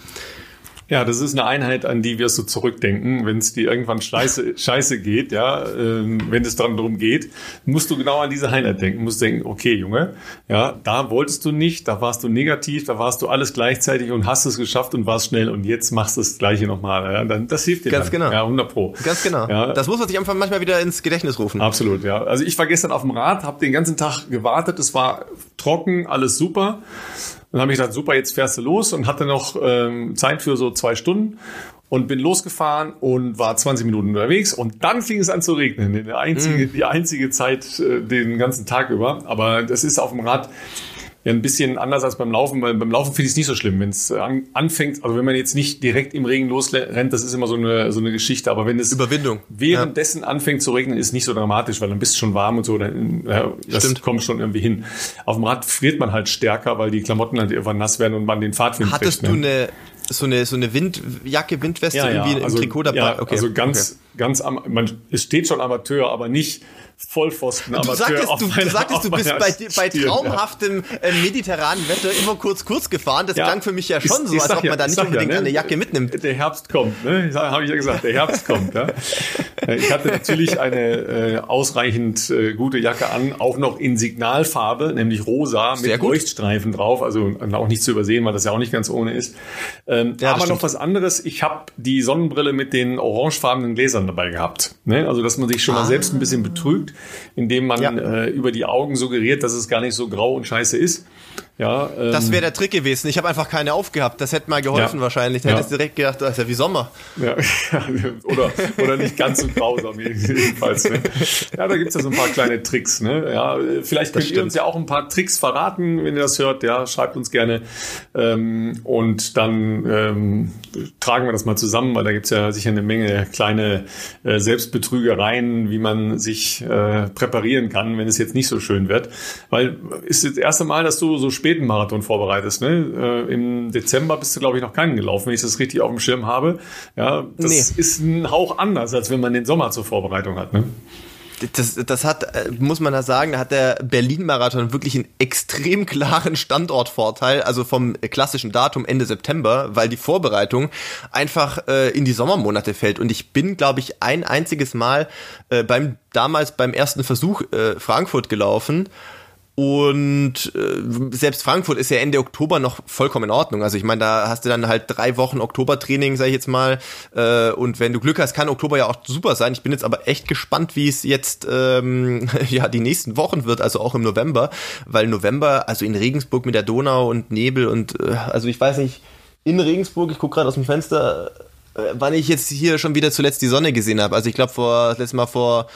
Ja, das ist eine Einheit, an die wirst du zurückdenken, wenn es dir irgendwann scheiße, scheiße geht, ja, ähm, wenn es dann darum geht, musst du genau an diese Einheit denken, musst denken, okay, Junge, ja, da wolltest du nicht, da warst du negativ, da warst du alles gleichzeitig und hast es geschafft und warst schnell und jetzt machst du das Gleiche nochmal, ja, dann, das hilft dir Ganz dann. genau. Ja, 100 Pro. Ganz genau. Ja. Das muss man sich einfach manchmal wieder ins Gedächtnis rufen. Absolut, ja. Also ich war gestern auf dem Rad, habe den ganzen Tag gewartet, es war trocken, alles super. Dann habe ich gedacht, super, jetzt fährst du los und hatte noch ähm, Zeit für so zwei Stunden und bin losgefahren und war 20 Minuten unterwegs und dann fing es an zu regnen. Die einzige, die einzige Zeit äh, den ganzen Tag über. Aber das ist auf dem Rad ja ein bisschen anders als beim Laufen, weil beim Laufen finde ich es nicht so schlimm, wenn es an, anfängt, also wenn man jetzt nicht direkt im Regen losrennt, das ist immer so eine, so eine Geschichte, aber wenn es Überwindung. währenddessen anfängt zu regnen, ist nicht so dramatisch, weil dann bist du schon warm und so, dann, ja, das Stimmt. kommt schon irgendwie hin. Auf dem Rad friert man halt stärker, weil die Klamotten halt irgendwann nass werden und man den Fahrtwind Hattest kriegt, du ne? eine so eine so eine Windjacke, Windweste ja, irgendwie ja, im also, Trikot dabei? ja, also ganz, ganz am, man, es steht schon Amateur, aber nicht Vollpfosten Du Amateur. sagtest, auf du, meiner- du, sagtest, du bist bei, bei ja. traumhaftem äh, mediterranen Wetter immer kurz kurz gefahren. Das Ja. klang für mich ja Ich- schon so, ich als ob ja- man da ich nicht unbedingt ne? eine Jacke mitnimmt. Der Herbst kommt, ne? Habe ich ja gesagt, der Herbst kommt. Ja? Äh, Ich hatte natürlich eine äh, ausreichend äh, gute Jacke an, auch noch in Signalfarbe, nämlich rosa Sehr mit gut. Leuchtstreifen drauf, also auch nicht zu übersehen, weil das ja auch nicht ganz ohne ist. Ähm, aber noch was anderes, ich habe die Sonnenbrille mit den orangefarbenen Gläsern dabei gehabt. Ne? Also dass man sich schon mal selbst ein bisschen betrügt, indem man Ja. äh, über die Augen suggeriert, dass es gar nicht so grau und scheiße ist. Ja, ähm, Das wäre der Trick gewesen. Ich habe einfach keine aufgehabt. Das hätte mal geholfen Ja. wahrscheinlich. Da Ja. hättest du direkt gedacht, das ist ja wie Sommer. Ja, oder, oder nicht ganz so grausam jedenfalls. Ne? Ja, da gibt's ja so ein paar kleine Tricks. Ne? Ja, vielleicht könnt ihr stimmt. uns ja auch ein paar Tricks verraten, wenn ihr das hört. Ja, schreibt uns gerne. Ähm, und dann ähm, tragen wir das mal zusammen, weil da gibt's ja sicher eine Menge kleine äh, Selbstbetrügereien, wie man sich äh, präparieren kann, wenn es jetzt nicht so schön wird. Weil ist das erste Mal, dass du so späten Marathon vorbereitest. Ne? Äh, Im Dezember bist du, glaube ich, noch keinen gelaufen, wenn ich das richtig auf dem Schirm habe. Ja, das Nee. ist ein Hauch anders, als wenn man den Sommer zur Vorbereitung hat. Ne? Das, das hat, äh, muss man da sagen, da hat der Berlin-Marathon wirklich einen extrem klaren Standortvorteil, also vom klassischen Datum Ende September, weil die Vorbereitung einfach äh, in die Sommermonate fällt. Und ich bin, glaube ich, ein einziges Mal äh, beim damals beim ersten Versuch äh, Frankfurt gelaufen. Und äh, selbst Frankfurt ist ja Ende Oktober noch vollkommen in Ordnung. Also ich meine, da hast du dann halt drei Wochen Oktobertraining, sag ich jetzt mal. Äh, und wenn du Glück hast, kann Oktober ja auch super sein. Ich bin jetzt aber echt gespannt, wie es jetzt ähm, ja die nächsten Wochen wird, also auch im November, weil November, also in Regensburg mit der Donau und Nebel und äh, also ich weiß nicht, in Regensburg, ich gucke gerade aus dem Fenster, äh, wann ich jetzt hier schon wieder zuletzt die Sonne gesehen habe. Also ich glaube vor das letzte Mal vor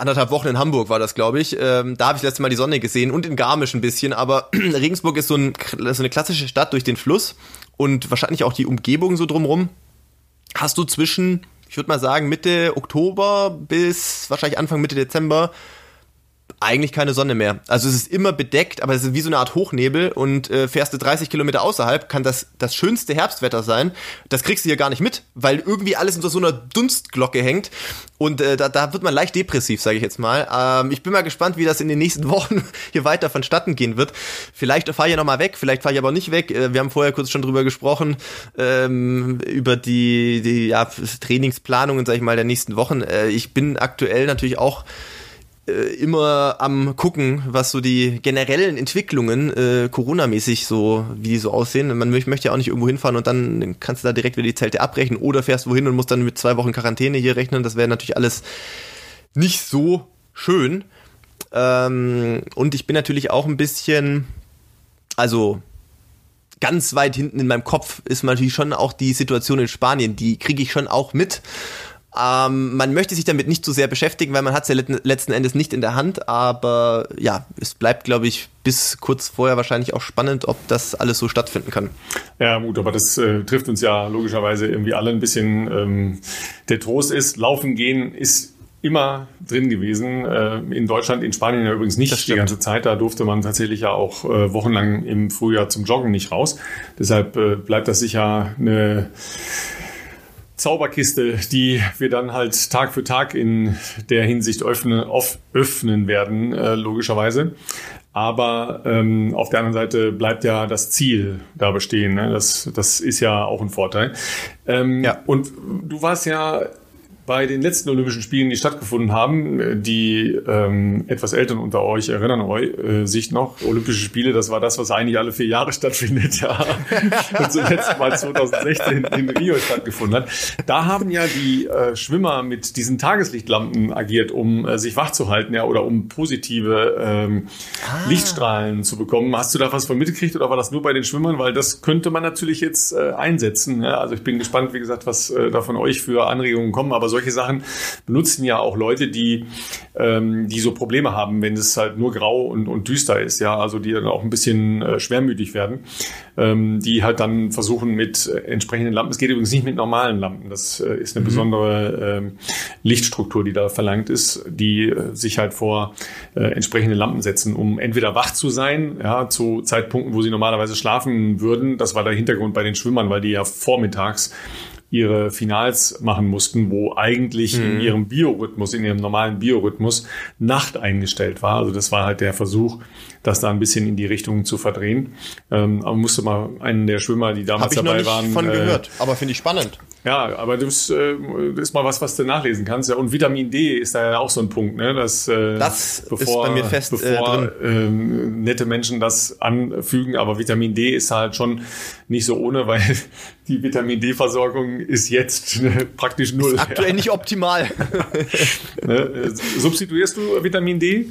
anderthalb Wochen in Hamburg war das, glaube ich. Ähm, da habe ich das letzte Mal die Sonne gesehen und in Garmisch ein bisschen. Aber Regensburg ist so, ein, so eine klassische Stadt durch den Fluss und wahrscheinlich auch die Umgebung so drumrum. Hast du zwischen, ich würde mal sagen, Mitte Oktober bis wahrscheinlich Anfang Mitte Dezember eigentlich keine Sonne mehr. Also es ist immer bedeckt, aber es ist wie so eine Art Hochnebel und äh, fährst du 30 Kilometer außerhalb, kann das das schönste Herbstwetter sein. Das kriegst du hier gar nicht mit, weil irgendwie alles unter so einer Dunstglocke hängt und äh, da, da wird man leicht depressiv, sage ich jetzt mal. Ähm, ich bin mal gespannt, wie das in den nächsten Wochen hier weiter vonstatten gehen wird. Vielleicht fahre ich ja nochmal weg, vielleicht fahre ich aber nicht weg. Äh, wir haben vorher kurz schon drüber gesprochen, ähm, über die, die ja, Trainingsplanungen, sage ich mal, der nächsten Wochen. Äh, ich bin aktuell natürlich auch äh, immer am gucken, was so die generellen Entwicklungen äh, Corona-mäßig so, wie die so aussehen. Man möcht- möchte ja auch nicht irgendwo hinfahren und dann kannst du da direkt wieder die Zelte abbrechen oder fährst wohin und musst dann mit zwei Wochen Quarantäne hier rechnen. Das wäre natürlich alles nicht so schön. Ähm, und ich bin natürlich auch ein bisschen, also ganz weit hinten in meinem Kopf ist natürlich schon auch die Situation in Spanien, die kriege ich schon auch mit. Ähm, man möchte sich damit nicht zu sehr beschäftigen, weil man hat es ja let- letzten Endes nicht in der Hand, aber ja, es bleibt, glaube ich, bis kurz vorher wahrscheinlich auch spannend, ob das alles so stattfinden kann. Ja, gut, aber das äh, trifft uns ja logischerweise irgendwie alle ein bisschen. Ähm, der Trost ist, laufen gehen ist immer drin gewesen. Äh, in Deutschland, in Spanien ja übrigens nicht die ganze Zeit. Da durfte man tatsächlich ja auch äh, wochenlang im Frühjahr zum Joggen nicht raus. Deshalb äh, bleibt das sicher eine Zauberkiste, die wir dann halt Tag für Tag in der Hinsicht öffnen, auf, öffnen werden, äh, logischerweise. Aber ähm, auf der anderen Seite bleibt ja das Ziel da bestehen. Ne? Das, das ist ja auch ein Vorteil. Ähm, ja. Und du warst ja bei den letzten Olympischen Spielen, die stattgefunden haben, die ähm, etwas Älteren unter euch erinnern euch, äh, sich noch, Olympische Spiele, das war das, was eigentlich alle vier Jahre stattfindet, ja. Und zuletzt mal 2016 in Rio stattgefunden hat. Da haben ja die äh, Schwimmer mit diesen Tageslichtlampen agiert, um äh, sich wach zu halten, ja, oder um positive ähm, ah. Lichtstrahlen zu bekommen. Hast du da was von mitgekriegt oder war das nur bei den Schwimmern? Weil das könnte man natürlich jetzt äh, einsetzen. Ja? Also ich bin gespannt, wie gesagt, was äh, da von euch für Anregungen kommen, aber solche Sachen benutzen ja auch Leute, die, ähm, die so Probleme haben, wenn es halt nur grau und, und düster ist, ja, also die dann auch ein bisschen äh, schwermütig werden, ähm, die halt dann versuchen mit äh, entsprechenden Lampen, es geht übrigens nicht mit normalen Lampen, das äh, ist eine mhm. besondere ähm, Lichtstruktur, die da verlangt ist, die äh, sich halt vor äh, entsprechende Lampen setzen, um entweder wach zu sein, ja, zu Zeitpunkten, wo sie normalerweise schlafen würden. Das war der Hintergrund bei den Schwimmern, weil die ja vormittags ihre Finals machen mussten, wo eigentlich mhm. in ihrem Biorhythmus, in ihrem normalen Biorhythmus Nacht eingestellt war. Also das war halt der Versuch, das da ein bisschen in die Richtung zu verdrehen. Ähm, aber musste mal einen der Schwimmer, die damals dabei noch waren. Von äh, gehört, aber finde ich spannend. Ja, aber das, äh, ist mal was, was du nachlesen kannst. Ja, und Vitamin D ist da ja auch so ein Punkt, ne? Dass, äh, das bevor, ist bei mir fest äh, bevor, äh, drin. Äh, nette Menschen das anfügen, aber Vitamin D ist halt schon nicht so ohne, weil die Vitamin D-Versorgung ist jetzt ne, praktisch null. Ist aktuell ja. nicht optimal. ne? Substituierst du Vitamin D?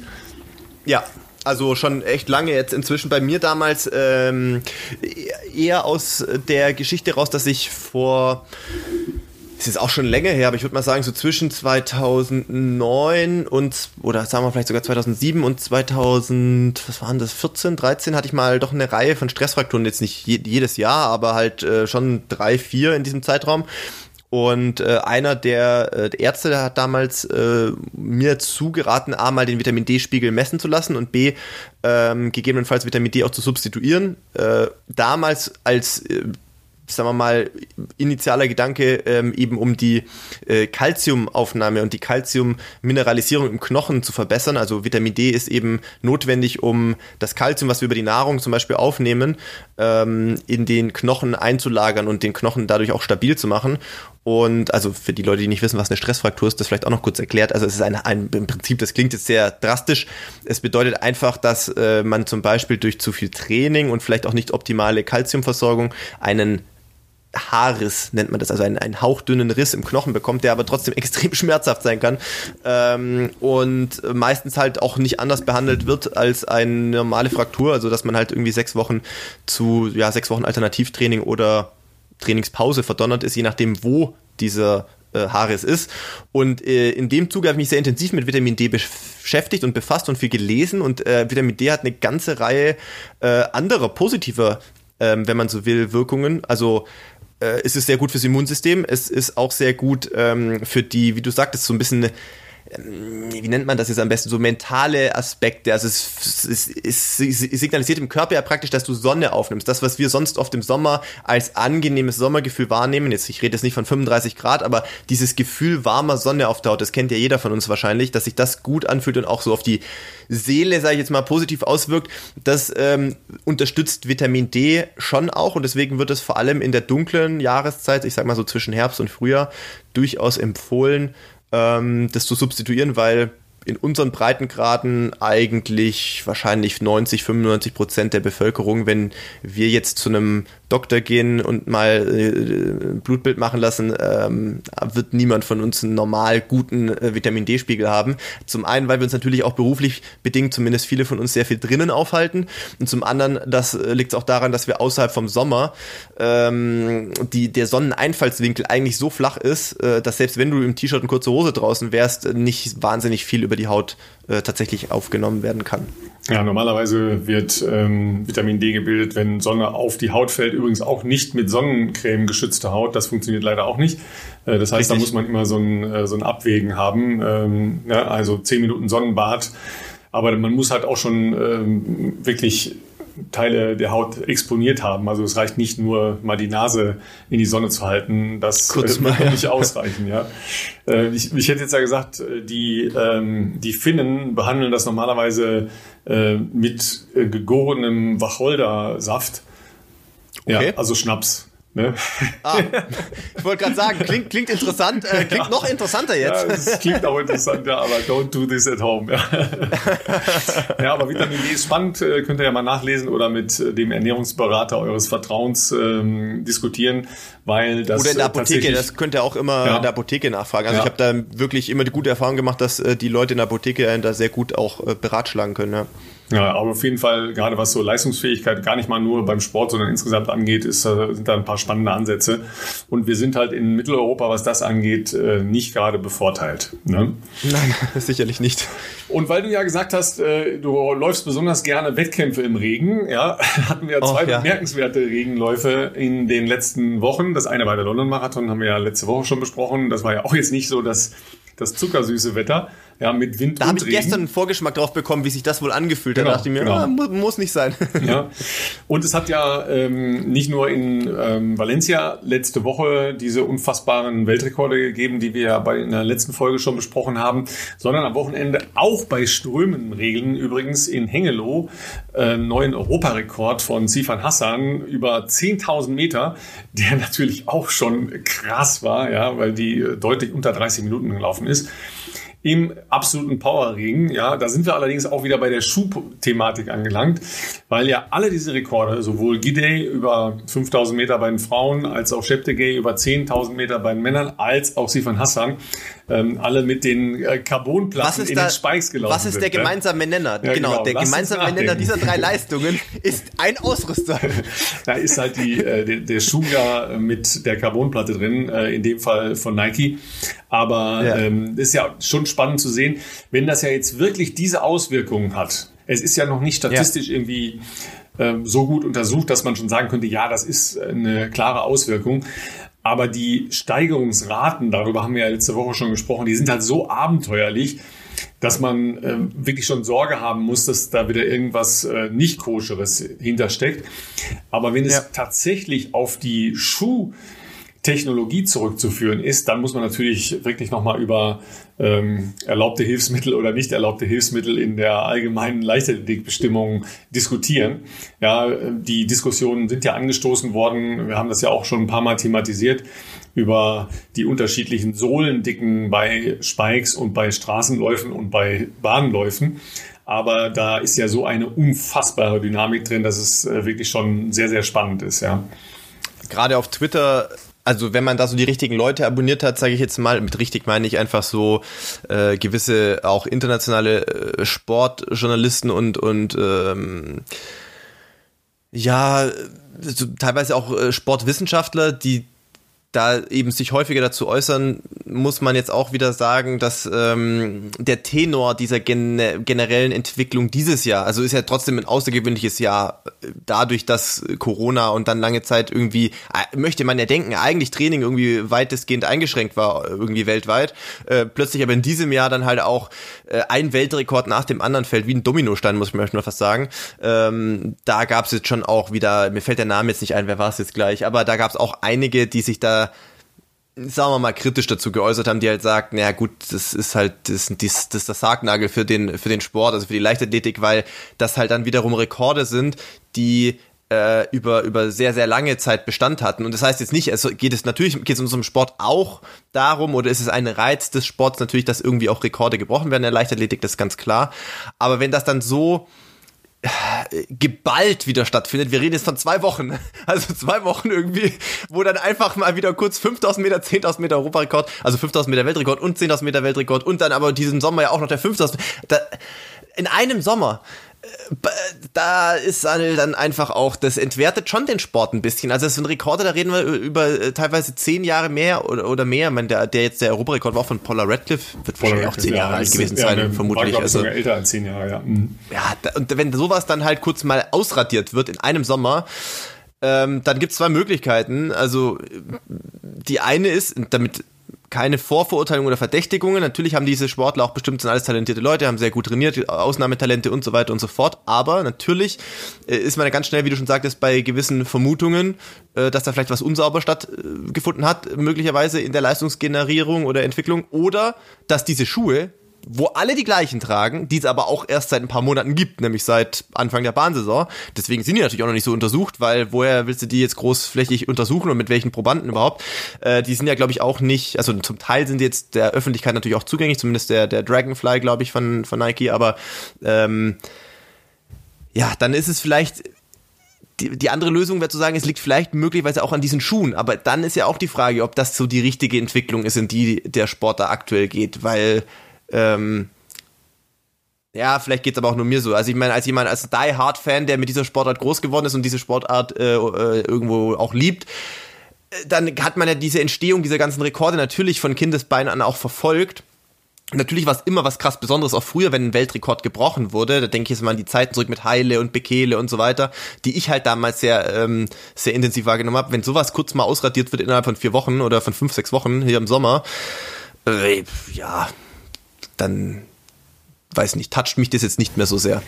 Ja, also schon echt lange jetzt inzwischen bei mir damals ähm, eher aus der Geschichte raus, dass ich vor es ist auch schon länger her, aber ich würde mal sagen, so zwischen 2009 und, oder sagen wir vielleicht sogar 2007 und 2000, was waren das, 14, 13, hatte ich mal doch eine Reihe von Stressfrakturen, jetzt nicht jedes Jahr, aber halt äh, schon drei, vier in diesem Zeitraum. Und äh, einer der, äh, der Ärzte hat damals äh, mir zugeraten, A, mal den Vitamin D-Spiegel messen zu lassen und B, ähm, gegebenenfalls Vitamin D auch zu substituieren. Äh, damals als äh, sagen wir mal, initialer Gedanke ähm, eben um die äh, und die Calciummineralisierung im Knochen zu verbessern. Also Vitamin D ist eben notwendig, um das Calcium, was wir über die Nahrung zum Beispiel aufnehmen, ähm, in den Knochen einzulagern und den Knochen dadurch auch stabil zu machen. Und also für die Leute, die nicht wissen, was eine Stressfraktur ist, das vielleicht auch noch kurz erklärt. Also es ist ein, ein im Prinzip, das klingt jetzt sehr drastisch. Es bedeutet einfach, dass äh, man zum Beispiel durch zu viel Training und vielleicht auch nicht optimale Kalziumversorgung einen Haarriss nennt man das, also einen, einen hauchdünnen Riss im Knochen bekommt, der aber trotzdem extrem schmerzhaft sein kann ähm, und meistens halt auch nicht anders behandelt wird als eine normale Fraktur, also dass man halt irgendwie sechs Wochen zu, ja, sechs Wochen Alternativtraining oder Trainingspause verdonnert ist, je nachdem, wo dieser äh, Haares ist. Und äh, in dem Zuge habe ich mich sehr intensiv mit Vitamin D beschäftigt und befasst und viel gelesen. Und äh, Vitamin D hat eine ganze Reihe äh, anderer positiver, ähm, wenn man so will, Wirkungen. Also äh, es ist sehr gut fürs Immunsystem. Es ist auch sehr gut ähm, für die, wie du sagtest, so ein bisschen wie nennt man das jetzt am besten, so mentale Aspekte. Also es, es, es, es, signalisiert im Körper ja praktisch, dass du Sonne aufnimmst. Das, was wir sonst oft im Sommer als angenehmes Sommergefühl wahrnehmen, jetzt ich rede jetzt nicht von 35 Grad, aber dieses Gefühl warmer Sonne auf der Haut, das kennt ja jeder von uns wahrscheinlich, dass sich das gut anfühlt und auch so auf die Seele, sage ich jetzt mal, positiv auswirkt. Das ähm, unterstützt Vitamin D schon auch und deswegen wird es vor allem in der dunklen Jahreszeit, ich sag mal so zwischen Herbst und Frühjahr, durchaus empfohlen, ähm, das zu substituieren, weil in unseren Breitengraden eigentlich wahrscheinlich 90, 95 Prozent der Bevölkerung, wenn wir jetzt zu einem Doktor gehen und mal äh, Blutbild machen lassen, ähm, wird niemand von uns einen normal guten äh, Vitamin D-Spiegel haben. Zum einen, weil wir uns natürlich auch beruflich bedingt, zumindest viele von uns, sehr viel drinnen aufhalten. Und zum anderen, das äh, liegt auch daran, dass wir außerhalb vom Sommer ähm, die, der Sonneneinfallswinkel eigentlich so flach ist, äh, dass selbst wenn du im T-Shirt und kurze Hose draußen wärst, nicht wahnsinnig viel über die Haut äh, tatsächlich aufgenommen werden kann. Ja, normalerweise wird ähm, Vitamin D gebildet, wenn Sonne auf die Haut fällt. Übrigens auch nicht mit Sonnencreme geschützte Haut. Das funktioniert leider auch nicht. Äh, das heißt, Richtig. da muss man immer so ein, äh, so ein Abwägen haben. Ähm, ja, also zehn Minuten Sonnenbad. Aber man muss halt auch schon ähm, wirklich Teile der Haut exponiert haben. Also es reicht nicht nur mal die Nase in die Sonne zu halten. Das Kurz mal, wird ja. nicht ausreichen. Ja. Äh, ich, ich hätte jetzt ja gesagt, die, ähm, die Finnen behandeln das normalerweise äh, mit äh, gegorenem Wacholdersaft. Okay. Ja, also Schnaps. Ne? Ah, ich wollte gerade sagen, klingt, klingt interessant, äh, klingt noch interessanter jetzt. Ja, das klingt auch interessant, ja, aber don't do this at home. Ja, ja aber Vitamin D ist spannend, äh, könnt ihr ja mal nachlesen oder mit äh, dem Ernährungsberater eures Vertrauens ähm, diskutieren, weil das Oder in der äh, Apotheke, das könnt ihr auch immer Ja. in der Apotheke nachfragen. Also Ja. ich habe da wirklich immer die gute Erfahrung gemacht, dass äh, die Leute in der Apotheke da sehr gut auch äh, beratschlagen können. Ja. Ja, aber auf jeden Fall, gerade was so Leistungsfähigkeit gar nicht mal nur beim Sport, sondern insgesamt angeht, ist, äh, sind da ein paar spannende Ansätze. Und wir sind halt in Mitteleuropa, was das angeht, äh, nicht gerade bevorteilt. Ne? Nein, sicherlich nicht. Und weil du ja gesagt hast, äh, du läufst besonders gerne Wettkämpfe im Regen, ja, hatten wir Oh, zwei ja. bemerkenswerte Regenläufe in den letzten Wochen. Das eine war der London Marathon, haben wir ja letzte Woche schon besprochen. Das war ja auch jetzt nicht so das, das zuckersüße Wetter, ja, mit Wind Da habe ich Regen. gestern einen Vorgeschmack drauf bekommen, wie sich das wohl angefühlt hat. Genau, Da dachte ich mir, genau. ah, mu muss nicht sein. Ja. Und es hat ja ähm, nicht nur in ähm, Valencia letzte Woche diese unfassbaren Weltrekorde gegeben, die wir ja bei in der letzten Folge schon besprochen haben, sondern am Wochenende auch bei Strömenregeln übrigens in Hengelo äh, neuen Europarekord von Sifan Hassan über 10.000 Meter, der natürlich auch schon krass war, ja, weil die äh, deutlich unter 30 Minuten gelaufen ist im absoluten Powerring. Ja, da sind wir allerdings auch wieder bei der Schuhthematik angelangt, weil ja alle diese Rekorde, sowohl Gidey über 5000 Meter bei den Frauen, als auch Sheptegei über 10.000 Meter bei den Männern, als auch Sifan Hassan, ähm, alle mit den äh, Carbonplatten in da, den Spikes gelaufen was ist der ne? gemeinsame Nenner? Ja, genau, genau. der Lass gemeinsame Nenner dieser drei Leistungen ist ein Ausrüster. Da ist halt die, äh, der, der Schuh ja mit der Carbonplatte drin, äh, in dem Fall von Nike. Aber Ja. ähm, ist ja schon spannend zu sehen, wenn das ja jetzt wirklich diese Auswirkungen hat. Es ist ja noch nicht statistisch irgendwie ähm, so gut untersucht, dass man schon sagen könnte, ja, das ist eine klare Auswirkung. Aber die Steigerungsraten, darüber haben wir ja letzte Woche schon gesprochen, die sind halt so abenteuerlich, dass man ähm, wirklich schon Sorge haben muss, dass da wieder irgendwas äh, nicht koscheres hintersteckt. Aber wenn es Ja. tatsächlich auf die Schuhtechnologie zurückzuführen ist, dann muss man natürlich wirklich nochmal über ähm, erlaubte Hilfsmittel oder nicht erlaubte Hilfsmittel in der allgemeinen Leichtathletikbestimmung diskutieren. Ja, die Diskussionen sind ja angestoßen worden. Wir haben das ja auch schon ein paar Mal thematisiert über die unterschiedlichen Sohlendicken bei Spikes und bei Straßenläufen und bei Bahnläufen. Aber da ist ja so eine unfassbare Dynamik drin, dass es äh, wirklich schon sehr, sehr spannend ist, ja. Gerade auf Twitter, also wenn man da so die richtigen Leute abonniert hat, sage ich jetzt mal, mit richtig meine ich einfach so äh, gewisse auch internationale äh, Sportjournalisten und und ähm, ja, so teilweise auch äh, Sportwissenschaftler, die da eben sich häufiger dazu äußern, muss man jetzt auch wieder sagen, dass ähm, der Tenor dieser gen generellen Entwicklung dieses Jahr, also ist ja trotzdem ein außergewöhnliches Jahr, äh, dadurch, dass Corona und dann lange Zeit irgendwie, äh, möchte man ja denken, eigentlich Training irgendwie weitestgehend eingeschränkt war, irgendwie weltweit, äh, plötzlich aber in diesem Jahr dann halt auch äh, ein Weltrekord nach dem anderen fällt, wie ein Dominostein, muss ich mal fast sagen. Ähm, da gab es jetzt schon auch wieder, mir fällt der Name jetzt nicht ein, wer war es jetzt gleich, aber da gab es auch einige, die sich da sagen wir mal, kritisch dazu geäußert haben, die halt sagten, ja gut, das ist halt, das, das, das ist das Sargnagel für den, für den Sport, also für die Leichtathletik, weil das halt dann wiederum Rekorde sind, die äh, über, über sehr, sehr lange Zeit Bestand hatten. Und das heißt jetzt nicht, also geht es natürlich, geht es in unserem Sport auch darum, oder ist es ein Reiz des Sports natürlich, dass irgendwie auch Rekorde gebrochen werden in der Leichtathletik, das ist ganz klar. Aber wenn das dann so geballt wieder stattfindet. Wir reden jetzt von zwei Wochen. Also zwei Wochen irgendwie, wo dann einfach mal wieder kurz 5000 Meter, 10.000 Meter Europarekord, also 5000 Meter Weltrekord und 10.000 Meter Weltrekord und dann aber diesen Sommer ja auch noch der 5000. Da, in einem Sommer da ist dann einfach auch, das entwertet schon den Sport ein bisschen. Also es sind Rekorde, da reden wir über äh, teilweise zehn Jahre mehr oder, oder mehr. Ich meine, der, der jetzt der Europarekord war auch von Paula Radcliffe, wird wahrscheinlich auch zehn Jahre alt gewesen sein, ja, vermutlich. War, ich, also, sogar älter als zehn Jahre, ja. Mhm. ja, und wenn sowas dann halt kurz mal ausradiert wird in einem Sommer, ähm, dann gibt's zwei Möglichkeiten. Also die eine ist, damit keine Vorverurteilung oder Verdächtigungen. Natürlich haben diese Sportler auch bestimmt sind alles talentierte Leute, haben sehr gut trainiert, Ausnahmetalente und so weiter und so fort. Aber natürlich äh, ist man ganz schnell, wie du schon sagtest, bei gewissen Vermutungen, äh, dass da vielleicht was unsauber stattgefunden hat, möglicherweise in der Leistungsgenerierung oder Entwicklung, oder dass diese Schuhe wo alle die gleichen tragen, die es aber auch erst seit ein paar Monaten gibt, nämlich seit Anfang der Bahnsaison. Deswegen sind die natürlich auch noch nicht so untersucht, weil woher willst du die jetzt großflächig untersuchen und mit welchen Probanden überhaupt? Äh, die sind ja, glaube ich, auch nicht, also zum Teil sind die jetzt der Öffentlichkeit natürlich auch zugänglich, zumindest der, der Dragonfly, glaube ich, von, von Nike, aber ähm, ja, dann ist es vielleicht die, die andere Lösung wäre zu sagen, es liegt vielleicht möglicherweise auch an diesen Schuhen, aber dann ist ja auch die Frage, ob das so die richtige Entwicklung ist, in die der Sport da aktuell geht, weil ähm, ja, vielleicht geht's aber auch nur mir so. Also ich meine, als jemand, als Die Hard Fan, der mit dieser Sportart groß geworden ist und diese Sportart äh, äh, irgendwo auch liebt, äh, dann hat man ja diese Entstehung dieser ganzen Rekorde natürlich von Kindesbeinen an auch verfolgt. Natürlich war es immer was krass Besonderes, auch früher, wenn ein Weltrekord gebrochen wurde. Da denke ich jetzt mal an die Zeiten zurück mit Heile und Bekele und so weiter, die ich halt damals sehr, ähm, sehr intensiv wahrgenommen habe. Wenn sowas kurz mal ausradiert wird innerhalb von vier Wochen oder von fünf, sechs Wochen hier im Sommer, äh, ja, dann weiß nicht, toucht mich das jetzt nicht mehr so sehr.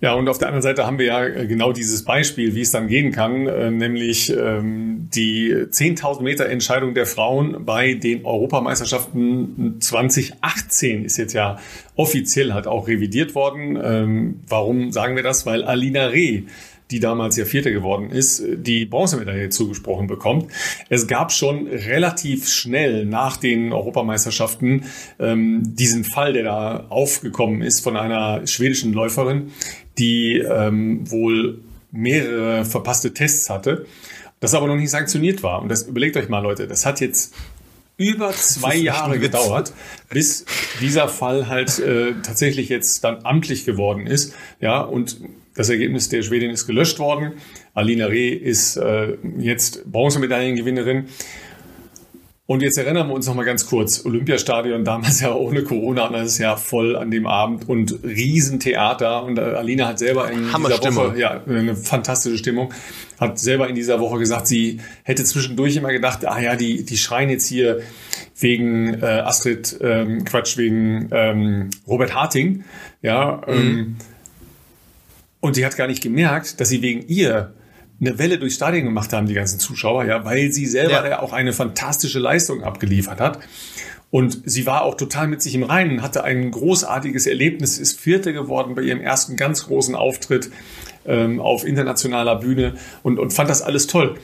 Ja, und auf der anderen Seite haben wir ja äh, genau dieses Beispiel, wie es dann gehen kann, äh, nämlich ähm, die 10.000 Meter Entscheidung der Frauen bei den Europameisterschaften 2018 ist jetzt ja offiziell halt auch revidiert worden. Ähm, warum sagen wir das? Weil Alina Reh die damals ja Vierte geworden ist, die Bronzemedaille zugesprochen bekommt. Es gab schon relativ schnell nach den Europameisterschaften ähm, diesen Fall, der da aufgekommen ist von einer schwedischen Läuferin, die ähm, wohl mehrere verpasste Tests hatte, das aber noch nicht sanktioniert war. Und das überlegt euch mal, Leute, das hat jetzt über zwei Jahre gedauert, bis dieser Fall halt äh, tatsächlich jetzt dann amtlich geworden ist. Ja, und das Ergebnis der Schwedin ist gelöscht worden. Alina Reh ist äh, jetzt Bronzemedaillengewinnerin. Und jetzt erinnern wir uns noch mal ganz kurz. Olympiastadion damals ja ohne Corona, und das ist ja voll an dem Abend und Riesentheater. Und äh, Alina hat selber in dieser Woche, ja, eine fantastische Stimmung, hat selber in dieser Woche gesagt, sie hätte zwischendurch immer gedacht, ah ja, die, die schreien jetzt hier wegen äh, Astrid, ähm, Quatsch, wegen ähm, Robert Harting. Ja, ähm, mhm. Und sie hat gar nicht gemerkt, dass sie wegen ihr eine Welle durchs Stadion gemacht haben, die ganzen Zuschauer, ja, weil sie selber ja. ja auch eine fantastische Leistung abgeliefert hat. Und sie war auch total mit sich im Reinen, hatte ein großartiges Erlebnis, ist Vierte geworden bei ihrem ersten ganz großen Auftritt ähm, auf internationaler Bühne und, und fand das alles toll.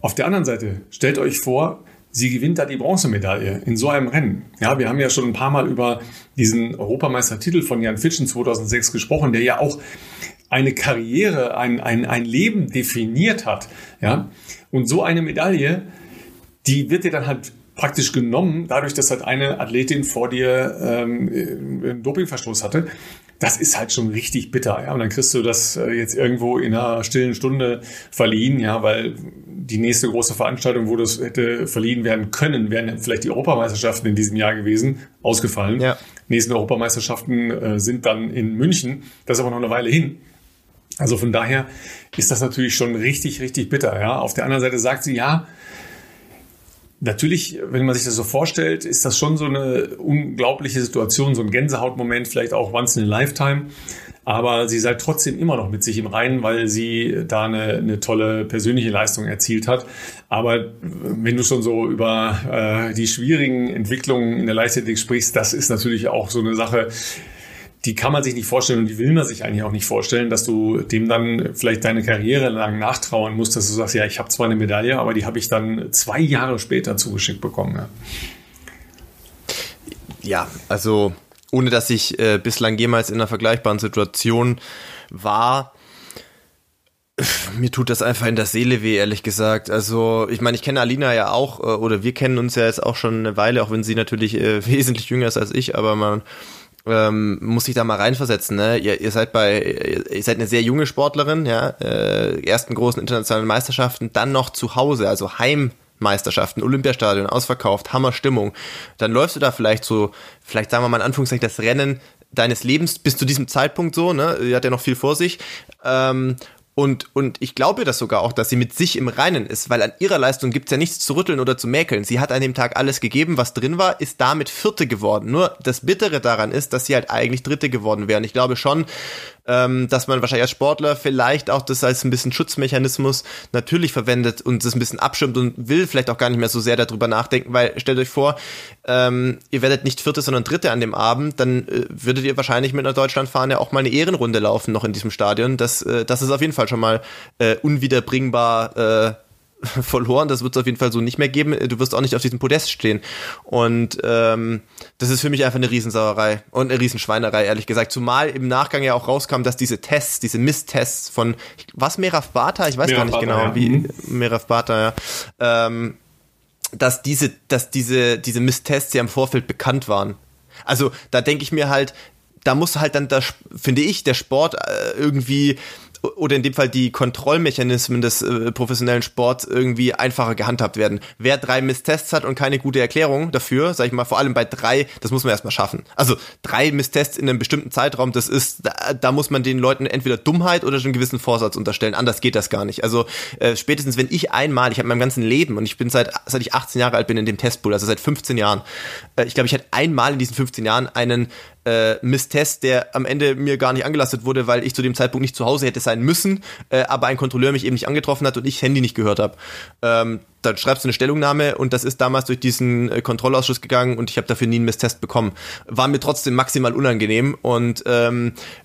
Auf der anderen Seite, stellt euch vor, sie gewinnt da die Bronzemedaille in so einem Rennen. Ja, wir haben ja schon ein paar Mal über diesen Europameistertitel von Jan Fitschen 2006 gesprochen, der ja auch eine Karriere, ein, ein, ein Leben definiert hat. Ja? Und so eine Medaille, die wird dir dann halt praktisch genommen, dadurch, dass halt eine Athletin vor dir ähm, einen Dopingverstoß hatte. Das ist halt schon richtig bitter, ja. Und dann kriegst du das äh, jetzt irgendwo in einer stillen Stunde verliehen, ja, weil die nächste große Veranstaltung, wo das hätte verliehen werden können, wären vielleicht die Europameisterschaften in diesem Jahr gewesen, ausgefallen. Ja. Nächsten Europameisterschaften äh, sind dann in München. Das ist aber noch eine Weile hin. Also von daher ist das natürlich schon richtig, richtig bitter. Ja? Auf der anderen Seite sagt sie, ja, natürlich, wenn man sich das so vorstellt, ist das schon so eine unglaubliche Situation, so ein Gänsehautmoment, vielleicht auch once in a lifetime. Aber sie sei trotzdem immer noch mit sich im Reinen, weil sie da eine, eine tolle persönliche Leistung erzielt hat. Aber wenn du schon so über äh, die schwierigen Entwicklungen in der Leichtathletik sprichst, das ist natürlich auch so eine Sache, die kann man sich nicht vorstellen und die will man sich eigentlich auch nicht vorstellen, dass du dem dann vielleicht deine Karriere lang nachtrauern musst, dass du sagst, ja, ich habe zwar eine Medaille, aber die habe ich dann zwei Jahre später zugeschickt bekommen. Ja, ja also ohne dass ich äh, bislang jemals in einer vergleichbaren Situation war, mir tut das einfach in der Seele weh, ehrlich gesagt. Also, ich meine, ich kenne Alina ja auch, äh, oder wir kennen uns ja jetzt auch schon eine Weile, auch wenn sie natürlich äh, wesentlich jünger ist als ich, aber man ähm, muss ich da mal reinversetzen. Ne? Ihr, ihr seid bei, ihr seid eine sehr junge Sportlerin, ja, äh, ersten großen internationalen Meisterschaften, dann noch zu Hause, also Heimmeisterschaften, Olympiastadion, ausverkauft, Hammerstimmung. Dann läufst du da vielleicht so, vielleicht sagen wir mal in Anführungszeichen das Rennen deines Lebens bis zu diesem Zeitpunkt so, ne? Ihr hat ja noch viel vor sich. Ähm, Und, und ich glaube das sogar auch, dass sie mit sich im Reinen ist, weil an ihrer Leistung gibt's ja nichts zu rütteln oder zu mäkeln. Sie hat an dem Tag alles gegeben, was drin war, ist damit Vierte geworden. Nur das Bittere daran ist, dass sie halt eigentlich Dritte geworden wäre. Und ich glaube schon, ähm, dass man wahrscheinlich als Sportler vielleicht auch das als ein bisschen Schutzmechanismus natürlich verwendet und das ein bisschen abschirmt und will vielleicht auch gar nicht mehr so sehr darüber nachdenken, weil stellt euch vor, ähm, ihr werdet nicht Vierte, sondern Dritte an dem Abend, dann äh, würdet ihr wahrscheinlich mit einer Deutschlandfahne auch mal eine Ehrenrunde laufen noch in diesem Stadion. Das, äh, das ist auf jeden Fall schon mal äh, unwiederbringbar äh, verloren. Das wird es auf jeden Fall so nicht mehr geben. Du wirst auch nicht auf diesem Podest stehen. Und ähm, das ist für mich einfach eine Riesensauerei und eine Riesenschweinerei, ehrlich gesagt. Zumal im Nachgang ja auch rauskam, dass diese Tests, diese Misstests von, was, Meraf Bata? Ich weiß Meraf gar nicht Bata, genau, ja. wie mhm. Meraf Bata, ja. Ähm, dass diese, dass diese, diese Misstests ja im Vorfeld bekannt waren. Also da denke ich mir halt, da muss halt dann, da, finde ich, der Sport äh, irgendwie oder in dem Fall die Kontrollmechanismen des äh, professionellen Sports irgendwie einfacher gehandhabt werden. Wer drei Misstests hat und keine gute Erklärung dafür, sag ich mal, vor allem bei drei, das muss man erstmal schaffen. Also drei Misstests in einem bestimmten Zeitraum, das ist, da, da muss man den Leuten entweder Dummheit oder schon einen gewissen Vorsatz unterstellen. Anders geht das gar nicht. Also äh, spätestens, wenn ich einmal, ich habe mein ganzen Leben und ich bin seit, seit ich 18 Jahre alt bin in dem Testpool, also seit 15 Jahren, äh, ich glaube, ich hatte einmal in diesen 15 Jahren einen äh, Misstest, der am Ende mir gar nicht angelastet wurde, weil ich zu dem Zeitpunkt nicht zu Hause hätte sein müssen, äh, aber ein Kontrolleur mich eben nicht angetroffen hat und ich Handy nicht gehört habe. Ähm, dann schreibst du eine Stellungnahme und das ist damals durch diesen äh, Kontrollausschuss gegangen und ich habe dafür nie einen Misstest bekommen. War mir trotzdem maximal unangenehm und ähm, äh,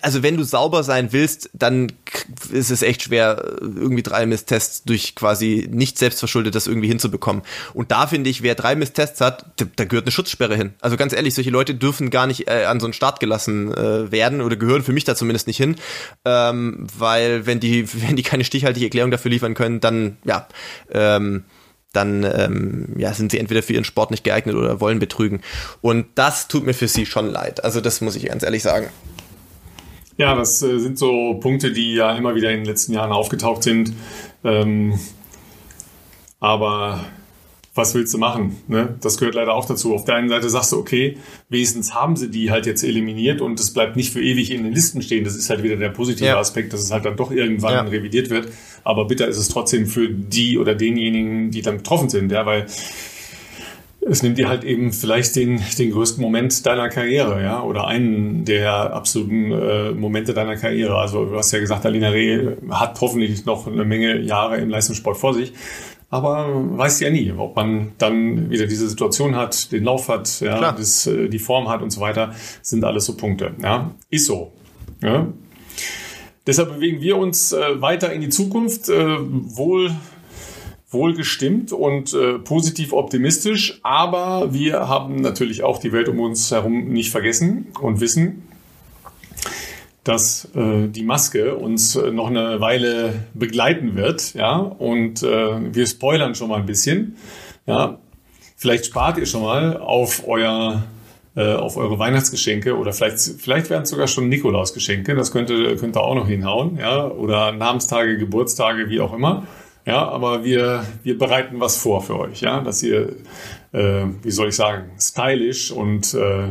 also wenn du sauber sein willst, dann ist es echt schwer, irgendwie drei Misstests durch quasi nicht selbstverschuldet das irgendwie hinzubekommen. Und da finde ich, wer drei Misstests hat, da, gehört eine Schutzsperre hin. Also ganz ehrlich, solche Leute dürfen gar nicht äh, an so einen Start gelassen äh, werden oder gehören für mich da zumindest nicht hin, ähm, weil wenn die, wenn die keine stichhaltige Erklärung dafür liefern können, dann ja, ähm, dann ähm, ja, sind sie entweder für ihren Sport nicht geeignet oder wollen betrügen. Und das tut mir für sie schon leid. Also das muss ich ganz ehrlich sagen. Ja, das äh, sind so Punkte, die ja immer wieder in den letzten Jahren aufgetaucht sind. Ähm, aber was willst du machen? Ne? Das gehört leider auch dazu. Auf der einen Seite sagst du, okay, wenigstens haben sie die halt jetzt eliminiert und es bleibt nicht für ewig in den Listen stehen. Das ist halt wieder der positive ja. Aspekt, dass es halt dann doch irgendwann ja. revidiert wird. Aber bitter ist es trotzdem für die oder denjenigen, die dann betroffen sind, ja, weil es nimmt dir halt eben vielleicht den, den größten Moment deiner Karriere, ja, oder einen der absoluten äh, Momente deiner Karriere. Also du hast ja gesagt, Alina Reh hat hoffentlich noch eine Menge Jahre im Leistungssport vor sich. Aber weiß ja nie, ob man dann wieder diese Situation hat, den Lauf hat, ja, das, äh, die Form hat und so weiter, sind alles so Punkte. Ja, ist so. Ja. Deshalb bewegen wir uns äh, weiter in die Zukunft, äh, wohl wohlgestimmt und äh, positiv optimistisch, aber wir haben natürlich auch die Welt um uns herum nicht vergessen und wissen, dass äh, die Maske uns äh, noch eine Weile begleiten wird, ja, und äh, wir spoilern schon mal ein bisschen, ja. Vielleicht spart ihr schon mal auf euer äh, auf eure Weihnachtsgeschenke oder vielleicht vielleicht wären es sogar schon Nikolausgeschenke, das könnte könnte auch noch hinhauen, ja, oder Namenstage, Geburtstage, wie auch immer. Ja, aber wir, wir bereiten was vor für euch, ja, dass ihr, äh, wie soll ich sagen, stylisch und äh,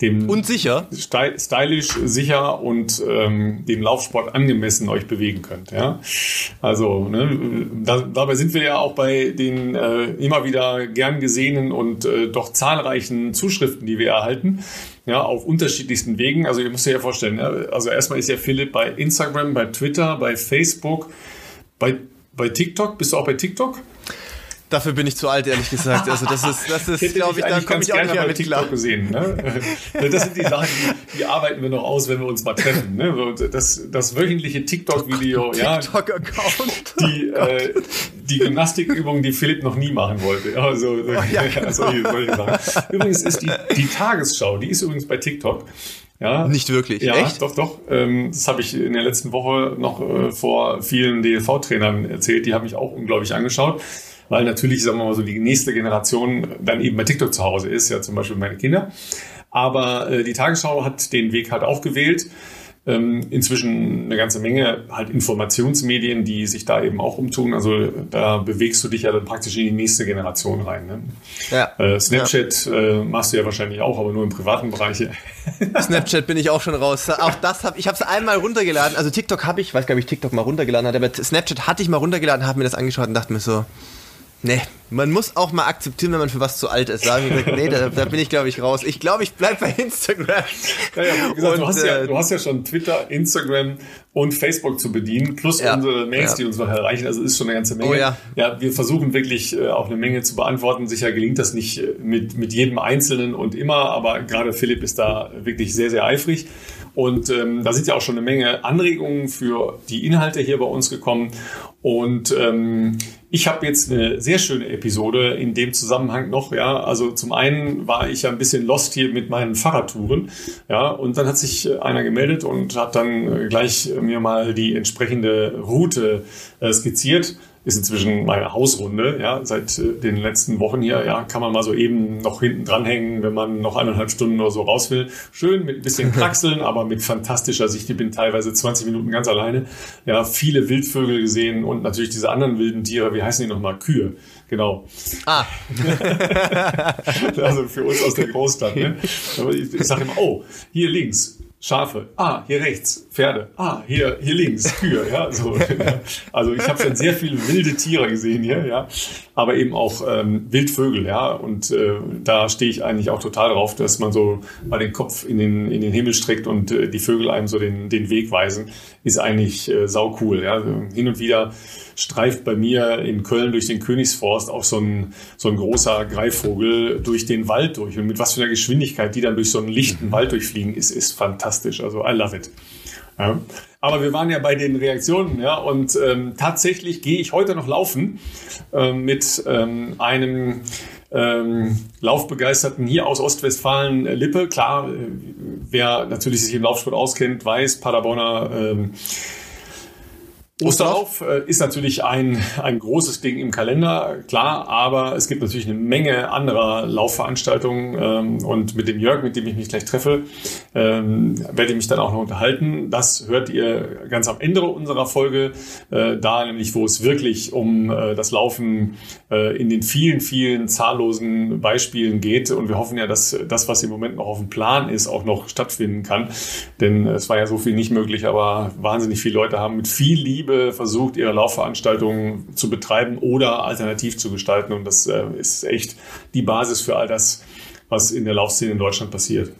dem und sicher, stylisch, sicher und ähm, dem Laufsport angemessen euch bewegen könnt. Ja, also ne, da, dabei sind wir ja auch bei den äh, immer wieder gern gesehenen und äh, doch zahlreichen Zuschriften, die wir erhalten. Ja, auf unterschiedlichsten Wegen. Also ihr müsst euch ja vorstellen, ja, also erstmal ist ja Philipp bei Instagram, bei Twitter, bei Facebook, bei bei TikTok? Bist du auch bei TikTok? Dafür bin ich zu alt, ehrlich gesagt. Also das ist, das ist, glaube ich, da komme ich auch nicht mehr mit TikTok klar. gesehen. Ne? Das sind die Sachen, die, die, arbeiten wir noch aus, wenn wir uns mal treffen. Ne? Das, das wöchentliche TikTok-Video, ja. TikTok-Account. Die, äh, die Gymnastikübungen, die Philipp noch nie machen wollte. Also, oh, ja, genau. solche, solche Sachen. Übrigens ist die, die Tagesschau, die ist übrigens bei TikTok. Ja, Nicht wirklich, ja, echt? Doch, doch. Ähm, das habe ich in der letzten Woche noch äh, vor vielen DLV-Trainern erzählt. Die haben mich auch unglaublich angeschaut, weil natürlich, sagen wir mal so, die nächste Generation dann eben bei TikTok zu Hause ist, ja zum Beispiel meine Kinder. Aber äh, die Tagesschau hat den Weg halt auch gewählt. Ähm, inzwischen eine ganze Menge halt Informationsmedien, die sich da eben auch umtun. Also da bewegst du dich ja dann praktisch in die nächste Generation rein. Ne? Ja. Äh, Snapchat ja. Äh, machst du ja wahrscheinlich auch, aber nur im privaten Bereich. Snapchat bin ich auch schon raus. Auch das habe ich habe es einmal runtergeladen. Also TikTok habe ich, weiß gar nicht, ob ich TikTok mal runtergeladen hatte, aber Snapchat hatte ich mal runtergeladen, habe mir das angeschaut und dachte mir so, Nee, man muss auch mal akzeptieren, wenn man für was zu alt ist. Sagen wir, nee, da, da bin ich, glaube ich, raus. Ich glaube, ich bleibe bei Instagram. Ja, ja, wie gesagt, und, du, hast ja, äh, du hast ja schon Twitter, Instagram und Facebook zu bedienen, plus ja, unsere Mails, ja. die uns noch erreichen. Also ist schon eine ganze Menge. Oh, ja. ja, wir versuchen wirklich äh, auch eine Menge zu beantworten. Sicher gelingt das nicht äh, mit, mit jedem Einzelnen und immer, aber gerade Philipp ist da wirklich sehr, sehr eifrig. Und ähm, da sind ja auch schon eine Menge Anregungen für die Inhalte hier bei uns gekommen. Und ähm, ich habe jetzt eine sehr schöne Episode in dem Zusammenhang noch. Ja, also zum einen war ich ja ein bisschen lost hier mit meinen Fahrradtouren. Ja, und dann hat sich äh, einer gemeldet und hat dann äh, gleich mir mal die entsprechende Route äh, skizziert ist inzwischen meine Hausrunde, ja, seit äh, den letzten Wochen hier, ja, kann man mal so eben noch hinten dranhängen, wenn man noch eineinhalb Stunden oder so raus will. Schön mit ein bisschen Kraxeln, aber mit fantastischer Sicht. Ich bin teilweise 20 Minuten ganz alleine. Ja, viele Wildvögel gesehen und natürlich diese anderen wilden Tiere, wie heißen die nochmal? Kühe. Genau. Ah. also für uns aus der Großstadt. Ne? Ich, ich sage immer, oh, hier links, Schafe, ah, hier rechts, Pferde, ah, hier, hier links, Kühe, ja, so. Also ich habe schon sehr viele wilde Tiere gesehen hier, ja, aber eben auch ähm, Wildvögel, ja, und äh, da stehe ich eigentlich auch total drauf, dass man so mal den Kopf in den, in den Himmel streckt und äh, die Vögel einem so den, den Weg weisen, ist eigentlich äh, sau cool, ja. Hin und wieder streift bei mir in Köln durch den Königsforst auch so ein, so ein großer Greifvogel durch den Wald durch. Und mit was für einer Geschwindigkeit die dann durch so einen lichten mhm. Wald durchfliegen, ist, ist fantastisch. Also I love it. Ja. Aber wir waren ja bei den Reaktionen, ja, und ähm, tatsächlich gehe ich heute noch laufen äh, mit ähm, einem ähm, Laufbegeisterten hier aus Ostwestfalen äh, Lippe. Klar, äh, wer natürlich sich im Laufsport auskennt, weiß, Paderborner ähm, Osterlauf äh, ist natürlich ein, ein großes Ding im Kalender, klar, aber es gibt natürlich eine Menge anderer Laufveranstaltungen ähm, und mit dem Jörg, mit dem ich mich gleich treffe, ähm, werde ich mich dann auch noch unterhalten. Das hört ihr ganz am Ende unserer Folge, äh, da nämlich, wo es wirklich um äh, das Laufen äh, in den vielen, vielen zahllosen Beispielen geht. Und wir hoffen ja, dass das, was im Moment noch auf dem Plan ist, auch noch stattfinden kann, denn es war ja so viel nicht möglich, aber wahnsinnig viele Leute haben mit viel Liebe Versucht, ihre Laufveranstaltungen zu betreiben oder alternativ zu gestalten. Und das äh, ist echt die Basis für all das, was in der Laufszene in Deutschland passiert.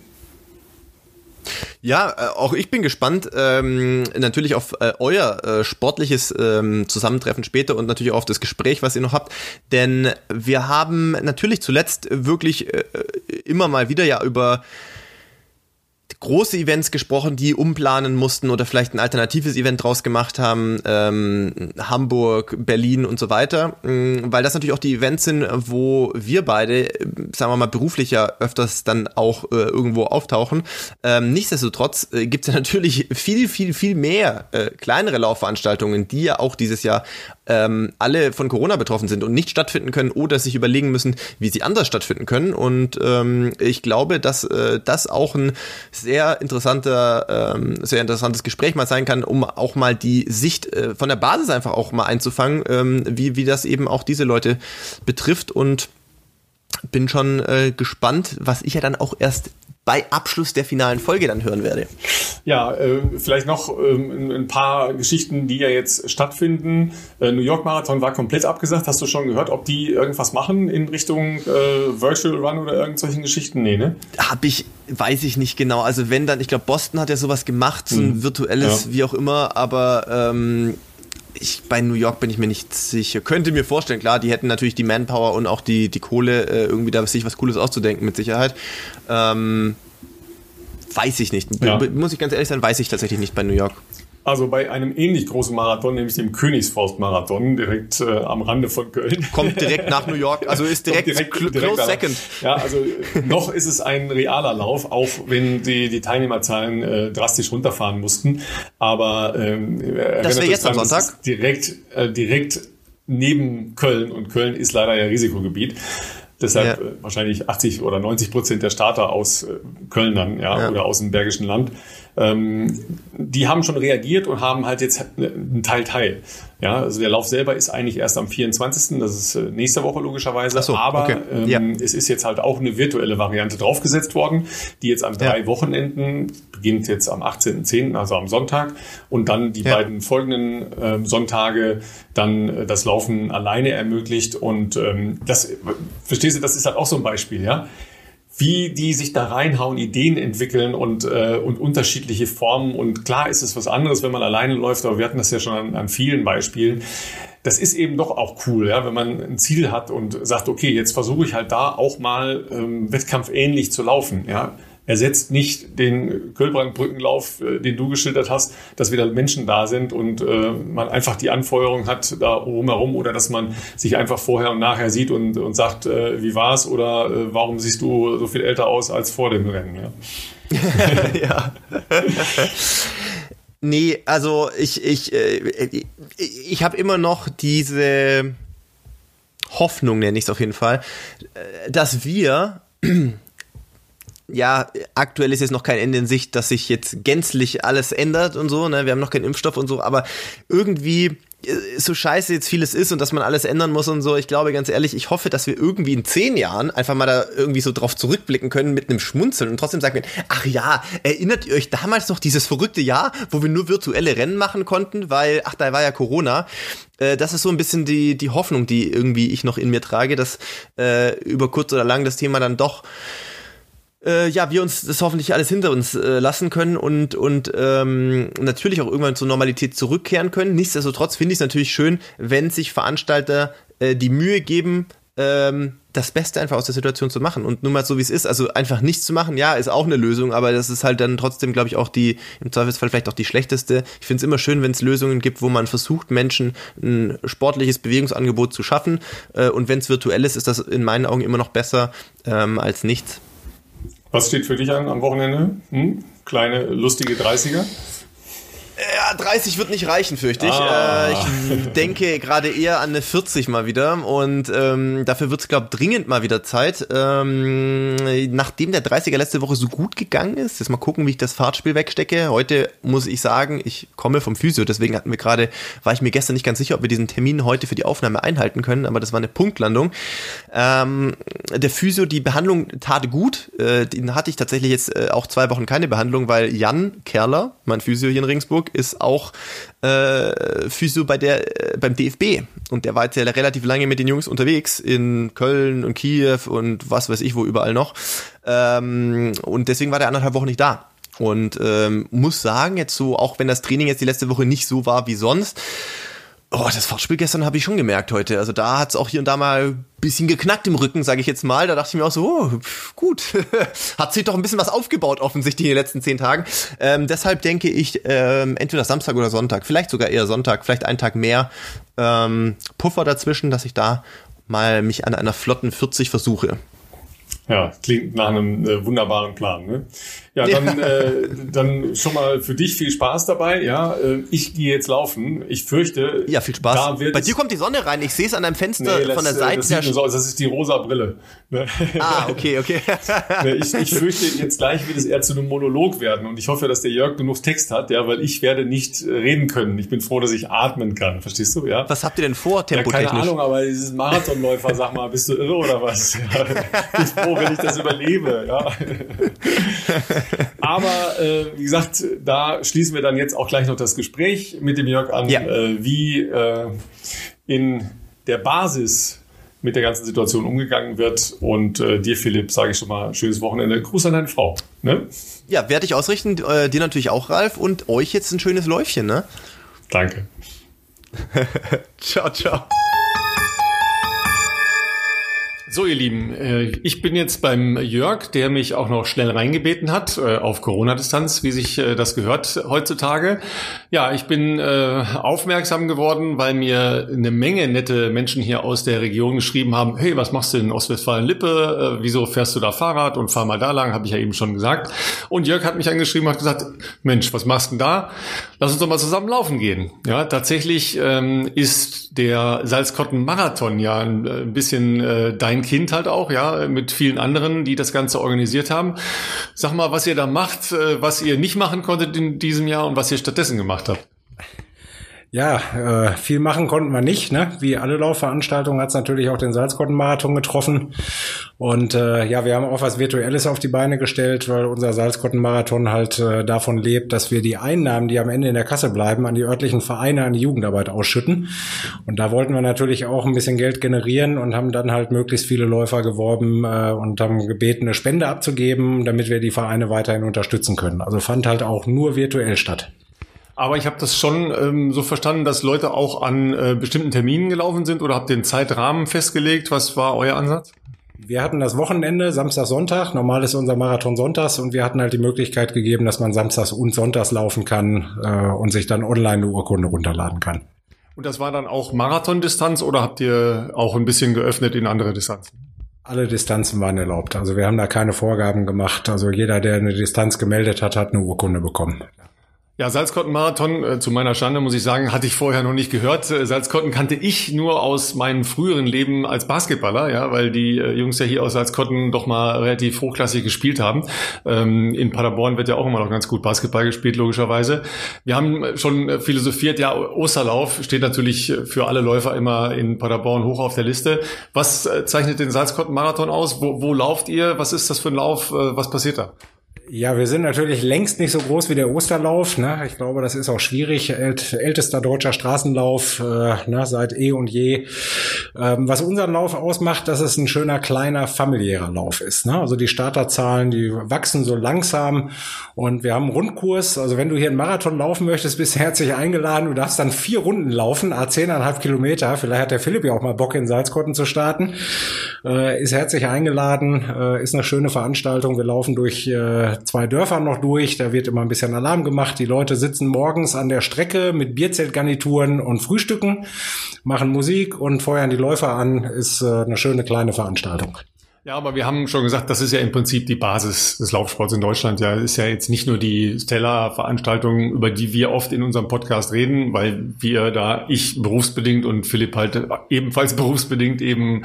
Ja, äh, auch ich bin gespannt ähm, natürlich auf äh, euer äh, sportliches ähm, Zusammentreffen später und natürlich auch auf das Gespräch, was ihr noch habt. Denn wir haben natürlich zuletzt wirklich äh, immer mal wieder ja über große Events gesprochen, die umplanen mussten oder vielleicht ein alternatives Event draus gemacht haben, ähm, Hamburg, Berlin und so weiter, ähm, weil das natürlich auch die Events sind, wo wir beide, sagen wir mal, beruflich ja öfters dann auch äh, irgendwo auftauchen. Ähm, nichtsdestotrotz äh, gibt es ja natürlich viel, viel, viel mehr äh, kleinere Laufveranstaltungen, die ja auch dieses Jahr ähm, alle von Corona betroffen sind und nicht stattfinden können oder sich überlegen müssen, wie sie anders stattfinden können. Und ähm, ich glaube, dass äh, das auch ein sehr interessanter, ähm, sehr interessantes Gespräch mal sein kann, um auch mal die Sicht äh, von der Basis einfach auch mal einzufangen, ähm, wie, wie das eben auch diese Leute betrifft. Und bin schon äh, gespannt, was ich ja dann auch erst bei Abschluss der finalen Folge dann hören werde. Ja, äh, vielleicht noch ähm, ein paar Geschichten, die ja jetzt stattfinden. Äh, New York Marathon war komplett abgesagt. Hast du schon gehört, ob die irgendwas machen in Richtung äh, Virtual Run oder irgendwelchen Geschichten? Nee, ne? Hab ich, weiß ich nicht genau. Also wenn dann, ich glaube, Boston hat ja sowas gemacht, so ein hm. virtuelles, ja. wie auch immer, aber ähm, ich, bei New York bin ich mir nicht sicher. Könnte mir vorstellen, klar, die hätten natürlich die Manpower und auch die, die Kohle, äh, irgendwie da sich was Cooles auszudenken, mit Sicherheit. Ähm, weiß ich nicht. Ja. Muss ich ganz ehrlich sein, weiß ich tatsächlich nicht bei New York. Also bei einem ähnlich großen Marathon, nämlich dem Königsforst-Marathon, direkt äh, am Rande von Köln. Kommt direkt nach New York, also ist direkt, direkt, direkt close second. Ja, also noch ist es ein realer Lauf, auch wenn die, die Teilnehmerzahlen äh, drastisch runterfahren mussten. Aber ähm, das wäre jetzt am Sonntag? Direkt, äh, direkt neben Köln und Köln ist leider ja Risikogebiet. Deshalb ja. wahrscheinlich 80 oder 90 Prozent der Starter aus äh, Köln dann, ja, ja, oder aus dem Bergischen Land. Ähm, die haben schon reagiert und haben halt jetzt einen Teil Teil. Ja, also der Lauf selber ist eigentlich erst am 24. Das ist äh, nächste Woche logischerweise. So, aber okay. ähm, Ja. es ist jetzt halt auch eine virtuelle Variante draufgesetzt worden, die jetzt an drei Ja. Wochenenden beginnt jetzt am 18.10., also am Sonntag, und dann die Ja. beiden folgenden ähm, Sonntage dann äh, das Laufen alleine ermöglicht. Und ähm, das, äh, verstehst du, das ist halt auch so ein Beispiel, ja wie die sich da reinhauen, Ideen entwickeln und, äh, und unterschiedliche Formen. Und klar ist es was anderes, wenn man alleine läuft, aber wir hatten das ja schon an, an vielen Beispielen. Das ist eben doch auch cool, ja, wenn man ein Ziel hat und sagt, okay, jetzt versuche ich halt da auch mal ähm, wettkampfähnlich zu laufen. Ja. Ersetzt nicht den Kölbrandbrückenlauf, äh, den du geschildert hast, dass wieder Menschen da sind und äh, man einfach die Anfeuerung hat da rumherum oder dass man sich einfach vorher und nachher sieht und, und sagt, äh, wie war's oder äh, warum siehst du so viel älter aus als vor dem Rennen. Ja. ja. nee, also ich, ich, äh, ich, ich habe immer noch diese Hoffnung, nenne ich es auf jeden Fall, äh, dass wir ja, aktuell ist jetzt noch kein Ende in Sicht, dass sich jetzt gänzlich alles ändert und so, ne? Wir haben noch keinen Impfstoff und so, aber irgendwie äh, so scheiße jetzt vieles ist und dass man alles ändern muss und so, ich glaube ganz ehrlich, ich hoffe, dass wir irgendwie in zehn Jahren einfach mal da irgendwie so drauf zurückblicken können mit einem Schmunzeln und trotzdem sagen können, ach ja, erinnert ihr euch damals noch dieses verrückte Jahr, wo wir nur virtuelle Rennen machen konnten, weil, ach, da war ja Corona. Äh, Das ist so ein bisschen die, die Hoffnung, die irgendwie ich noch in mir trage, dass äh, über kurz oder lang das Thema dann doch äh, ja, wir uns das hoffentlich alles hinter uns äh, lassen können und, und ähm, natürlich auch irgendwann zur Normalität zurückkehren können. Nichtsdestotrotz finde ich es natürlich schön, wenn sich Veranstalter äh, die Mühe geben, ähm, das Beste einfach aus der Situation zu machen und nun mal so wie es ist, also einfach nichts zu machen, ja, ist auch eine Lösung, aber das ist halt dann trotzdem, glaube ich, auch die, im Zweifelsfall vielleicht auch die schlechteste. Ich finde es immer schön, wenn es Lösungen gibt, wo man versucht, Menschen ein sportliches Bewegungsangebot zu schaffen äh, und wenn es virtuell ist, ist das in meinen Augen immer noch besser ähm, als nichts. Was steht für dich an am Wochenende? Hm? Kleine, lustige 30er? Ja, 30 wird nicht reichen, fürchte ich. Ah. Äh, ich denke gerade eher an eine 40 mal wieder und ähm, dafür wird es, glaube ich, dringend mal wieder Zeit. Ähm, nachdem der 30er letzte Woche so gut gegangen ist, jetzt mal gucken, wie ich das Fahrtspiel wegstecke. Heute muss ich sagen, ich komme vom Physio, deswegen hatten wir gerade, war ich mir gestern nicht ganz sicher, ob wir diesen Termin heute für die Aufnahme einhalten können, aber das war eine Punktlandung. Ähm, der Physio, die Behandlung tat gut. Äh, den hatte ich tatsächlich jetzt äh, auch zwei Wochen keine Behandlung, weil Jan Kerler, mein Physio hier in Regensburg, ist auch äh, Physio bei der, äh, beim DFB. Und der war jetzt ja relativ lange mit den Jungs unterwegs in Köln und Kiew und was weiß ich wo überall noch. Ähm, und deswegen war der anderthalb Wochen nicht da. Und ähm, muss sagen, jetzt so, auch wenn das Training jetzt die letzte Woche nicht so war wie sonst, Oh, das Fahrtspiel gestern habe ich schon gemerkt heute. Also da hat es auch hier und da mal bisschen geknackt im Rücken, sage ich jetzt mal. Da dachte ich mir auch so, oh, gut, hat sich doch ein bisschen was aufgebaut offensichtlich in den letzten zehn Tagen. Ähm, deshalb denke ich, ähm, entweder Samstag oder Sonntag, vielleicht sogar eher Sonntag, vielleicht einen Tag mehr ähm, Puffer dazwischen, dass ich da mal mich an einer flotten 40 versuche. Ja, klingt nach einem äh, wunderbaren Plan. Ne? Ja, dann. Äh, dann schon mal für dich viel Spaß dabei. Ja, äh, ich gehe jetzt laufen. Ich fürchte, Ja, viel Spaß. Da wird Bei dir kommt die Sonne rein. Ich sehe es an deinem Fenster Nee, das, von der äh, Seite. Das, sieht so aus. das ist die rosa Brille. Ne? ah, okay, okay. Ich, ich fürchte, jetzt gleich wird es eher zu einem Monolog werden und ich hoffe, dass der Jörg genug Text hat, ja, weil ich werde nicht äh, reden können. Ich bin froh, dass ich atmen kann. Verstehst du? Ja. Was habt ihr denn vor, Ja, keine tempotechnisch? Ahnung, aber dieses Marathonläufer, sag mal, bist du irre oder was? Ja, ich bin froh, wenn ich das überlebe. Ja. Aber äh, wie gesagt, da schließen wir dann jetzt auch gleich noch das Gespräch mit dem Jörg an, Ja. äh, wie äh, in der Basis mit der ganzen Situation umgegangen wird. Und äh, dir, Philipp, sage ich schon mal, schönes Wochenende. Gruß an deine Frau. Ne? Ja, werde ich ausrichten. Äh, dir natürlich auch, Ralf. Und euch jetzt ein schönes Läufchen, ne? Danke. Ciao, ciao. So, ihr Lieben, äh, ich bin jetzt beim Jörg, der mich auch noch schnell reingebeten hat, äh, auf Corona-Distanz, wie sich äh, das gehört heutzutage. Ja, ich bin aufmerksam geworden, weil mir eine Menge nette Menschen hier aus der Region geschrieben haben, hey, was machst du in Ostwestfalen-Lippe? Wieso fährst du da Fahrrad und fahr mal da lang? Habe ich ja eben schon gesagt. Und Jörg hat mich angeschrieben hat gesagt, Mensch, was machst du denn da? Lass uns doch mal zusammen laufen gehen. Ja, tatsächlich ähm, ist der Salzkotten-Marathon ja ein, bisschen dein Kind halt auch, ja, mit vielen anderen, die das Ganze organisiert haben. Sag mal, was ihr da macht, äh, was ihr nicht machen konntet in diesem Jahr und was ihr stattdessen gemacht habt. Ja, äh, viel machen konnten wir nicht. Ne? Wie alle Laufveranstaltungen hat es natürlich auch den Salzkottenmarathon getroffen. Und äh, ja, wir haben auch was Virtuelles auf die Beine gestellt, weil unser Salzkottenmarathon halt äh, davon lebt, dass wir die Einnahmen, die am Ende in der Kasse bleiben, an die örtlichen Vereine, an die Jugendarbeit ausschütten. Und da wollten wir natürlich auch ein bisschen Geld generieren und haben dann halt möglichst viele Läufer geworben äh, und haben gebeten, eine Spende abzugeben, damit wir die Vereine weiterhin unterstützen können. Also fand halt auch nur virtuell statt. Aber ich habe das schon ähm, so verstanden, dass Leute auch an äh, bestimmten Terminen gelaufen sind oder habt ihr einen Zeitrahmen festgelegt? Was war euer Ansatz? Wir hatten das Wochenende, Samstag, Sonntag. Normal ist unser Marathon sonntags und wir hatten halt die Möglichkeit gegeben, dass man samstags und sonntags laufen kann äh, und sich dann online eine Urkunde runterladen kann. Und das war dann auch Marathondistanz oder habt ihr auch ein bisschen geöffnet in andere Distanzen? Alle Distanzen waren erlaubt. Also wir haben da keine Vorgaben gemacht. Also jeder, der eine Distanz gemeldet hat, hat eine Urkunde bekommen. Ja, Salzkotten-Marathon, äh, zu meiner Schande muss ich sagen, hatte ich vorher noch nicht gehört. Äh, Salzkotten kannte ich nur aus meinem früheren Leben als Basketballer, ja, weil die äh, Jungs ja hier aus Salzkotten doch mal relativ hochklassig gespielt haben. Ähm, in Paderborn wird ja auch immer noch ganz gut Basketball gespielt, logischerweise. Wir haben schon philosophiert, ja, Osterlauf steht natürlich für alle Läufer immer in Paderborn hoch auf der Liste. Was zeichnet den Salzkotten-Marathon aus? Wo, wo lauft ihr? Was ist das für ein Lauf? Was passiert da? Ja, wir sind natürlich längst nicht so groß wie der Osterlauf. Ne? Ich glaube, das ist auch schwierig. Ält, ältester deutscher Straßenlauf äh, ne, seit eh und je. Ähm, was unseren Lauf ausmacht, dass es ein schöner, kleiner, familiärer Lauf ist. Ne? Also die Starterzahlen, die wachsen so langsam. Und wir haben einen Rundkurs. Also wenn du hier einen Marathon laufen möchtest, bist du herzlich eingeladen. Du darfst dann vier Runden laufen, a zehneinhalb Kilometer. Vielleicht hat der Philipp ja auch mal Bock, in Salzkotten zu starten. Äh, ist herzlich eingeladen. Äh, ist eine schöne Veranstaltung. Wir laufen durch äh, zwei Dörfern noch durch. Da wird immer ein bisschen Alarm gemacht. Die Leute sitzen morgens an der Strecke mit Bierzeltgarnituren und frühstücken, machen Musik und feuern die Läufer an. Ist äh, eine schöne kleine Veranstaltung. Ja, aber wir haben schon gesagt, das ist ja im Prinzip die Basis des Laufsports in Deutschland. Ja, ist ja jetzt nicht nur die Stella-Veranstaltung, über die wir oft in unserem Podcast reden, weil wir da, ich berufsbedingt und Philipp halt ebenfalls berufsbedingt eben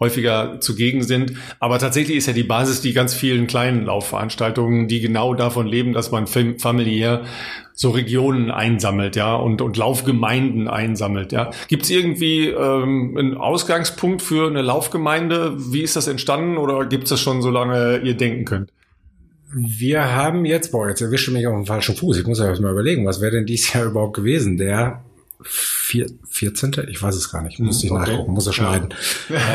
häufiger zugegen sind. Aber tatsächlich ist ja die Basis die ganz vielen kleinen Laufveranstaltungen, die genau davon leben, dass man familiär so Regionen einsammelt, ja, und, und Laufgemeinden einsammelt, ja. Gibt es irgendwie ähm, einen Ausgangspunkt für eine Laufgemeinde? Wie ist das entstanden oder gibt es das schon, solange ihr denken könnt? Wir haben jetzt, boah, jetzt erwische mich auf den falschen Fuß. Ich muss ja mal überlegen, was wäre denn dieses Jahr überhaupt gewesen? Der vier, 14. Ich weiß es gar nicht. Muss ich okay. nachgucken, muss er schneiden. Ja.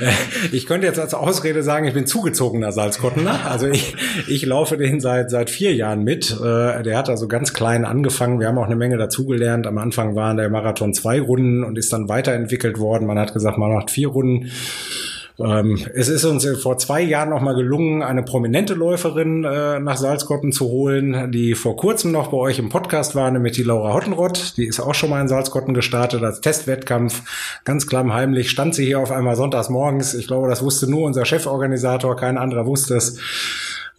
Äh, ich könnte jetzt als Ausrede sagen, ich bin zugezogener Salzkottener. Also ich, ich laufe den seit, seit vier Jahren mit. Äh, der hat also ganz klein angefangen. Wir haben auch eine Menge dazugelernt. Am Anfang waren der Marathon zwei Runden und ist dann weiterentwickelt worden. Man hat gesagt, man macht vier Runden. Ähm, es ist uns vor zwei Jahren noch mal gelungen, eine prominente Läuferin äh, nach Salzkotten zu holen, die vor kurzem noch bei euch im Podcast war, nämlich die Laura Hottenrott. Die ist auch schon mal in Salzkotten gestartet als Testwettkampf. Ganz klammheimlich stand sie hier auf einmal sonntags morgens. Ich glaube, das wusste nur unser Cheforganisator, kein anderer wusste es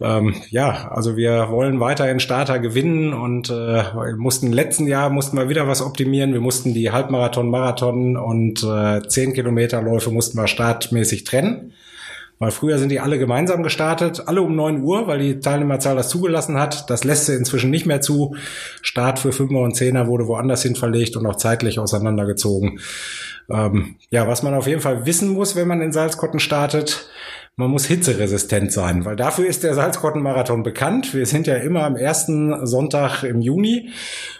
ähm, ja, also wir wollen weiterhin Starter gewinnen und äh, mussten letzten Jahr mussten wir wieder was optimieren. Wir mussten die Halbmarathon, Marathon und äh, 10 Kilometerläufe mussten wir startmäßig trennen. Weil früher sind die alle gemeinsam gestartet, alle um neun Uhr, weil die Teilnehmerzahl das zugelassen hat. Das lässt sie inzwischen nicht mehr zu. Start für Fünfer und Zehner wurde woanders hin verlegt und auch zeitlich auseinandergezogen. Ähm, ja, was man auf jeden Fall wissen muss, wenn man in Salzkotten startet, man muss hitzeresistent sein, weil dafür ist der Salzkottenmarathon bekannt. Wir sind ja immer am ersten Sonntag im Juni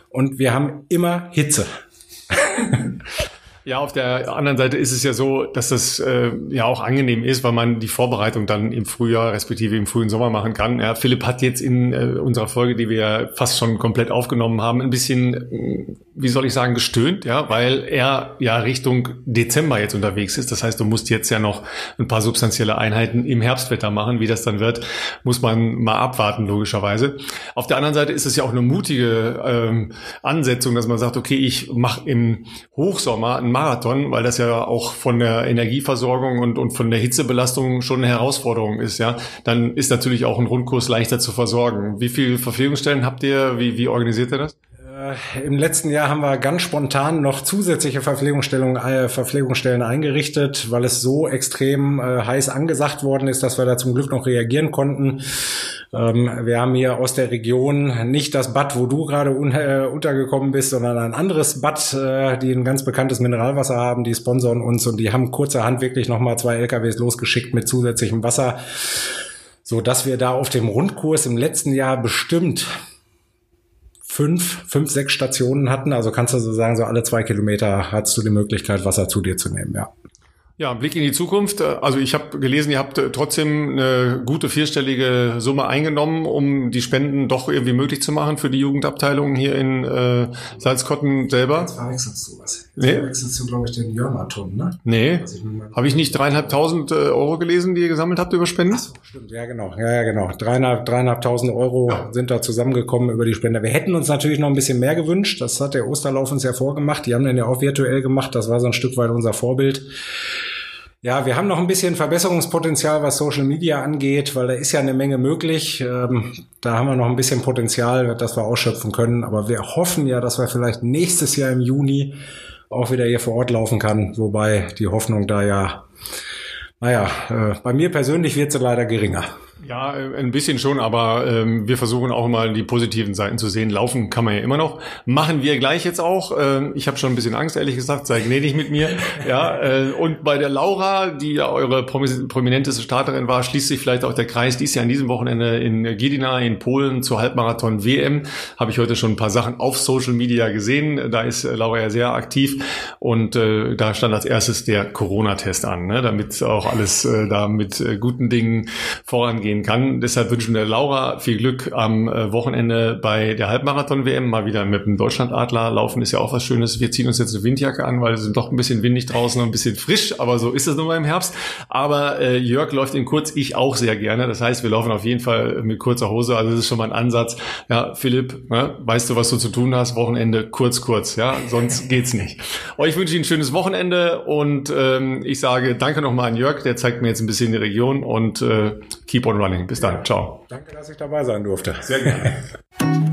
und wir haben immer Hitze. Ja, auf der anderen Seite ist es ja so, dass das äh, ja auch angenehm ist, weil man die Vorbereitung dann im Frühjahr respektive im frühen Sommer machen kann. Ja, Philipp hat jetzt in äh, unserer Folge, die wir fast schon komplett aufgenommen haben, ein bisschen, wie soll ich sagen, gestöhnt, ja, weil er ja Richtung Dezember jetzt unterwegs ist. Das heißt, du musst jetzt ja noch ein paar substanzielle Einheiten im Herbstwetter machen. Wie das dann wird, muss man mal abwarten, logischerweise. Auf der anderen Seite ist es ja auch eine mutige ähm, Ansetzung, dass man sagt, okay, ich mache im Hochsommer Marathon, weil das ja auch von der Energieversorgung und, und von der Hitzebelastung schon eine Herausforderung ist, ja, dann ist natürlich auch ein Rundkurs leichter zu versorgen. Wie viele Verpflegungsstellen habt ihr? Wie, wie organisiert ihr das? Äh, Im letzten Jahr haben wir ganz spontan noch zusätzliche Verpflegungsstellungen, äh, Verpflegungsstellen eingerichtet, weil es so extrem äh, heiß angesagt worden ist, dass wir da zum Glück noch reagieren konnten. Ähm, wir haben hier aus der Region nicht das Bad, wo du gerade un untergekommen bist, sondern ein anderes Bad, die ein ganz bekanntes Mineralwasser haben, die sponsern uns und die haben kurzerhand wirklich nochmal zwei LKWs losgeschickt mit zusätzlichem Wasser, so dass wir da auf dem Rundkurs im letzten Jahr bestimmt fünf, fünf, sechs Stationen hatten. Also kannst du so sagen, so alle zwei Kilometer hast du die Möglichkeit, Wasser zu dir zu nehmen, ja. Ja, Blick in die Zukunft. Also ich habe gelesen, ihr habt äh, trotzdem eine gute vierstellige Summe eingenommen, um die Spenden doch irgendwie möglich zu machen für die Jugendabteilung hier in äh, Salzkotten selber. Jetzt verwechselst du was. Jetzt nee. verwechselst du, glaube ich, den Jörmaton, ne? Nee. Habe ich nicht dreieinhalbtausend äh, Euro gelesen, die ihr gesammelt habt über Spenden? Ach stimmt. Ja, genau. Ja, ja genau. Dreieinhalb, dreieinhalbtausend Euro ja. sind da zusammengekommen über die Spender. Wir hätten uns natürlich noch ein bisschen mehr gewünscht. Das hat der Osterlauf uns ja vorgemacht. Die haben den ja auch virtuell gemacht. Das war so ein Stück weit unser Vorbild. Ja, wir haben noch ein bisschen Verbesserungspotenzial, was Social Media angeht, weil da ist ja eine Menge möglich. Ähm, da haben wir noch ein bisschen Potenzial, das wir ausschöpfen können. Aber wir hoffen ja, dass wir vielleicht nächstes Jahr im Juni auch wieder hier vor Ort laufen kann. Wobei die Hoffnung da ja, naja, äh, bei mir persönlich wird sie leider geringer. Ja, ein bisschen schon, aber ähm, wir versuchen auch mal die positiven Seiten zu sehen. Laufen kann man ja immer noch. Machen wir gleich jetzt auch. Ähm, ich habe schon ein bisschen Angst, ehrlich gesagt. Sei gnädig mit mir. ja, äh, und bei der Laura, die ja eure prominenteste Starterin war, schließt sich vielleicht auch der Kreis. Die ist ja an diesem Wochenende in Gedina in Polen zur Halbmarathon WM. Habe ich heute schon ein paar Sachen auf Social Media gesehen. Da ist Laura ja sehr aktiv und äh, da stand als erstes der Corona-Test an, ne? damit auch alles äh, da mit äh, guten Dingen vorangeht gehen kann. Deshalb wünschen wir Laura viel Glück am äh, Wochenende bei der Halbmarathon-WM. Mal wieder mit dem Deutschlandadler laufen ist ja auch was Schönes. Wir ziehen uns jetzt eine Windjacke an, weil es sind doch ein bisschen windig draußen und ein bisschen frisch, aber so ist es nun mal im Herbst. Aber äh, Jörg läuft in kurz, ich auch sehr gerne. Das heißt, wir laufen auf jeden Fall mit kurzer Hose. Also das ist schon mal ein Ansatz. Ja, Philipp, ne, weißt du, was du zu tun hast? Wochenende kurz, kurz. Ja, sonst geht's nicht. Euch wünsche ich ein schönes Wochenende und ähm, ich sage danke nochmal an Jörg. Der zeigt mir jetzt ein bisschen die Region und äh, keep on running. Bis dann. Ja. Ciao. Danke, dass ich dabei sein durfte. Sehr gerne.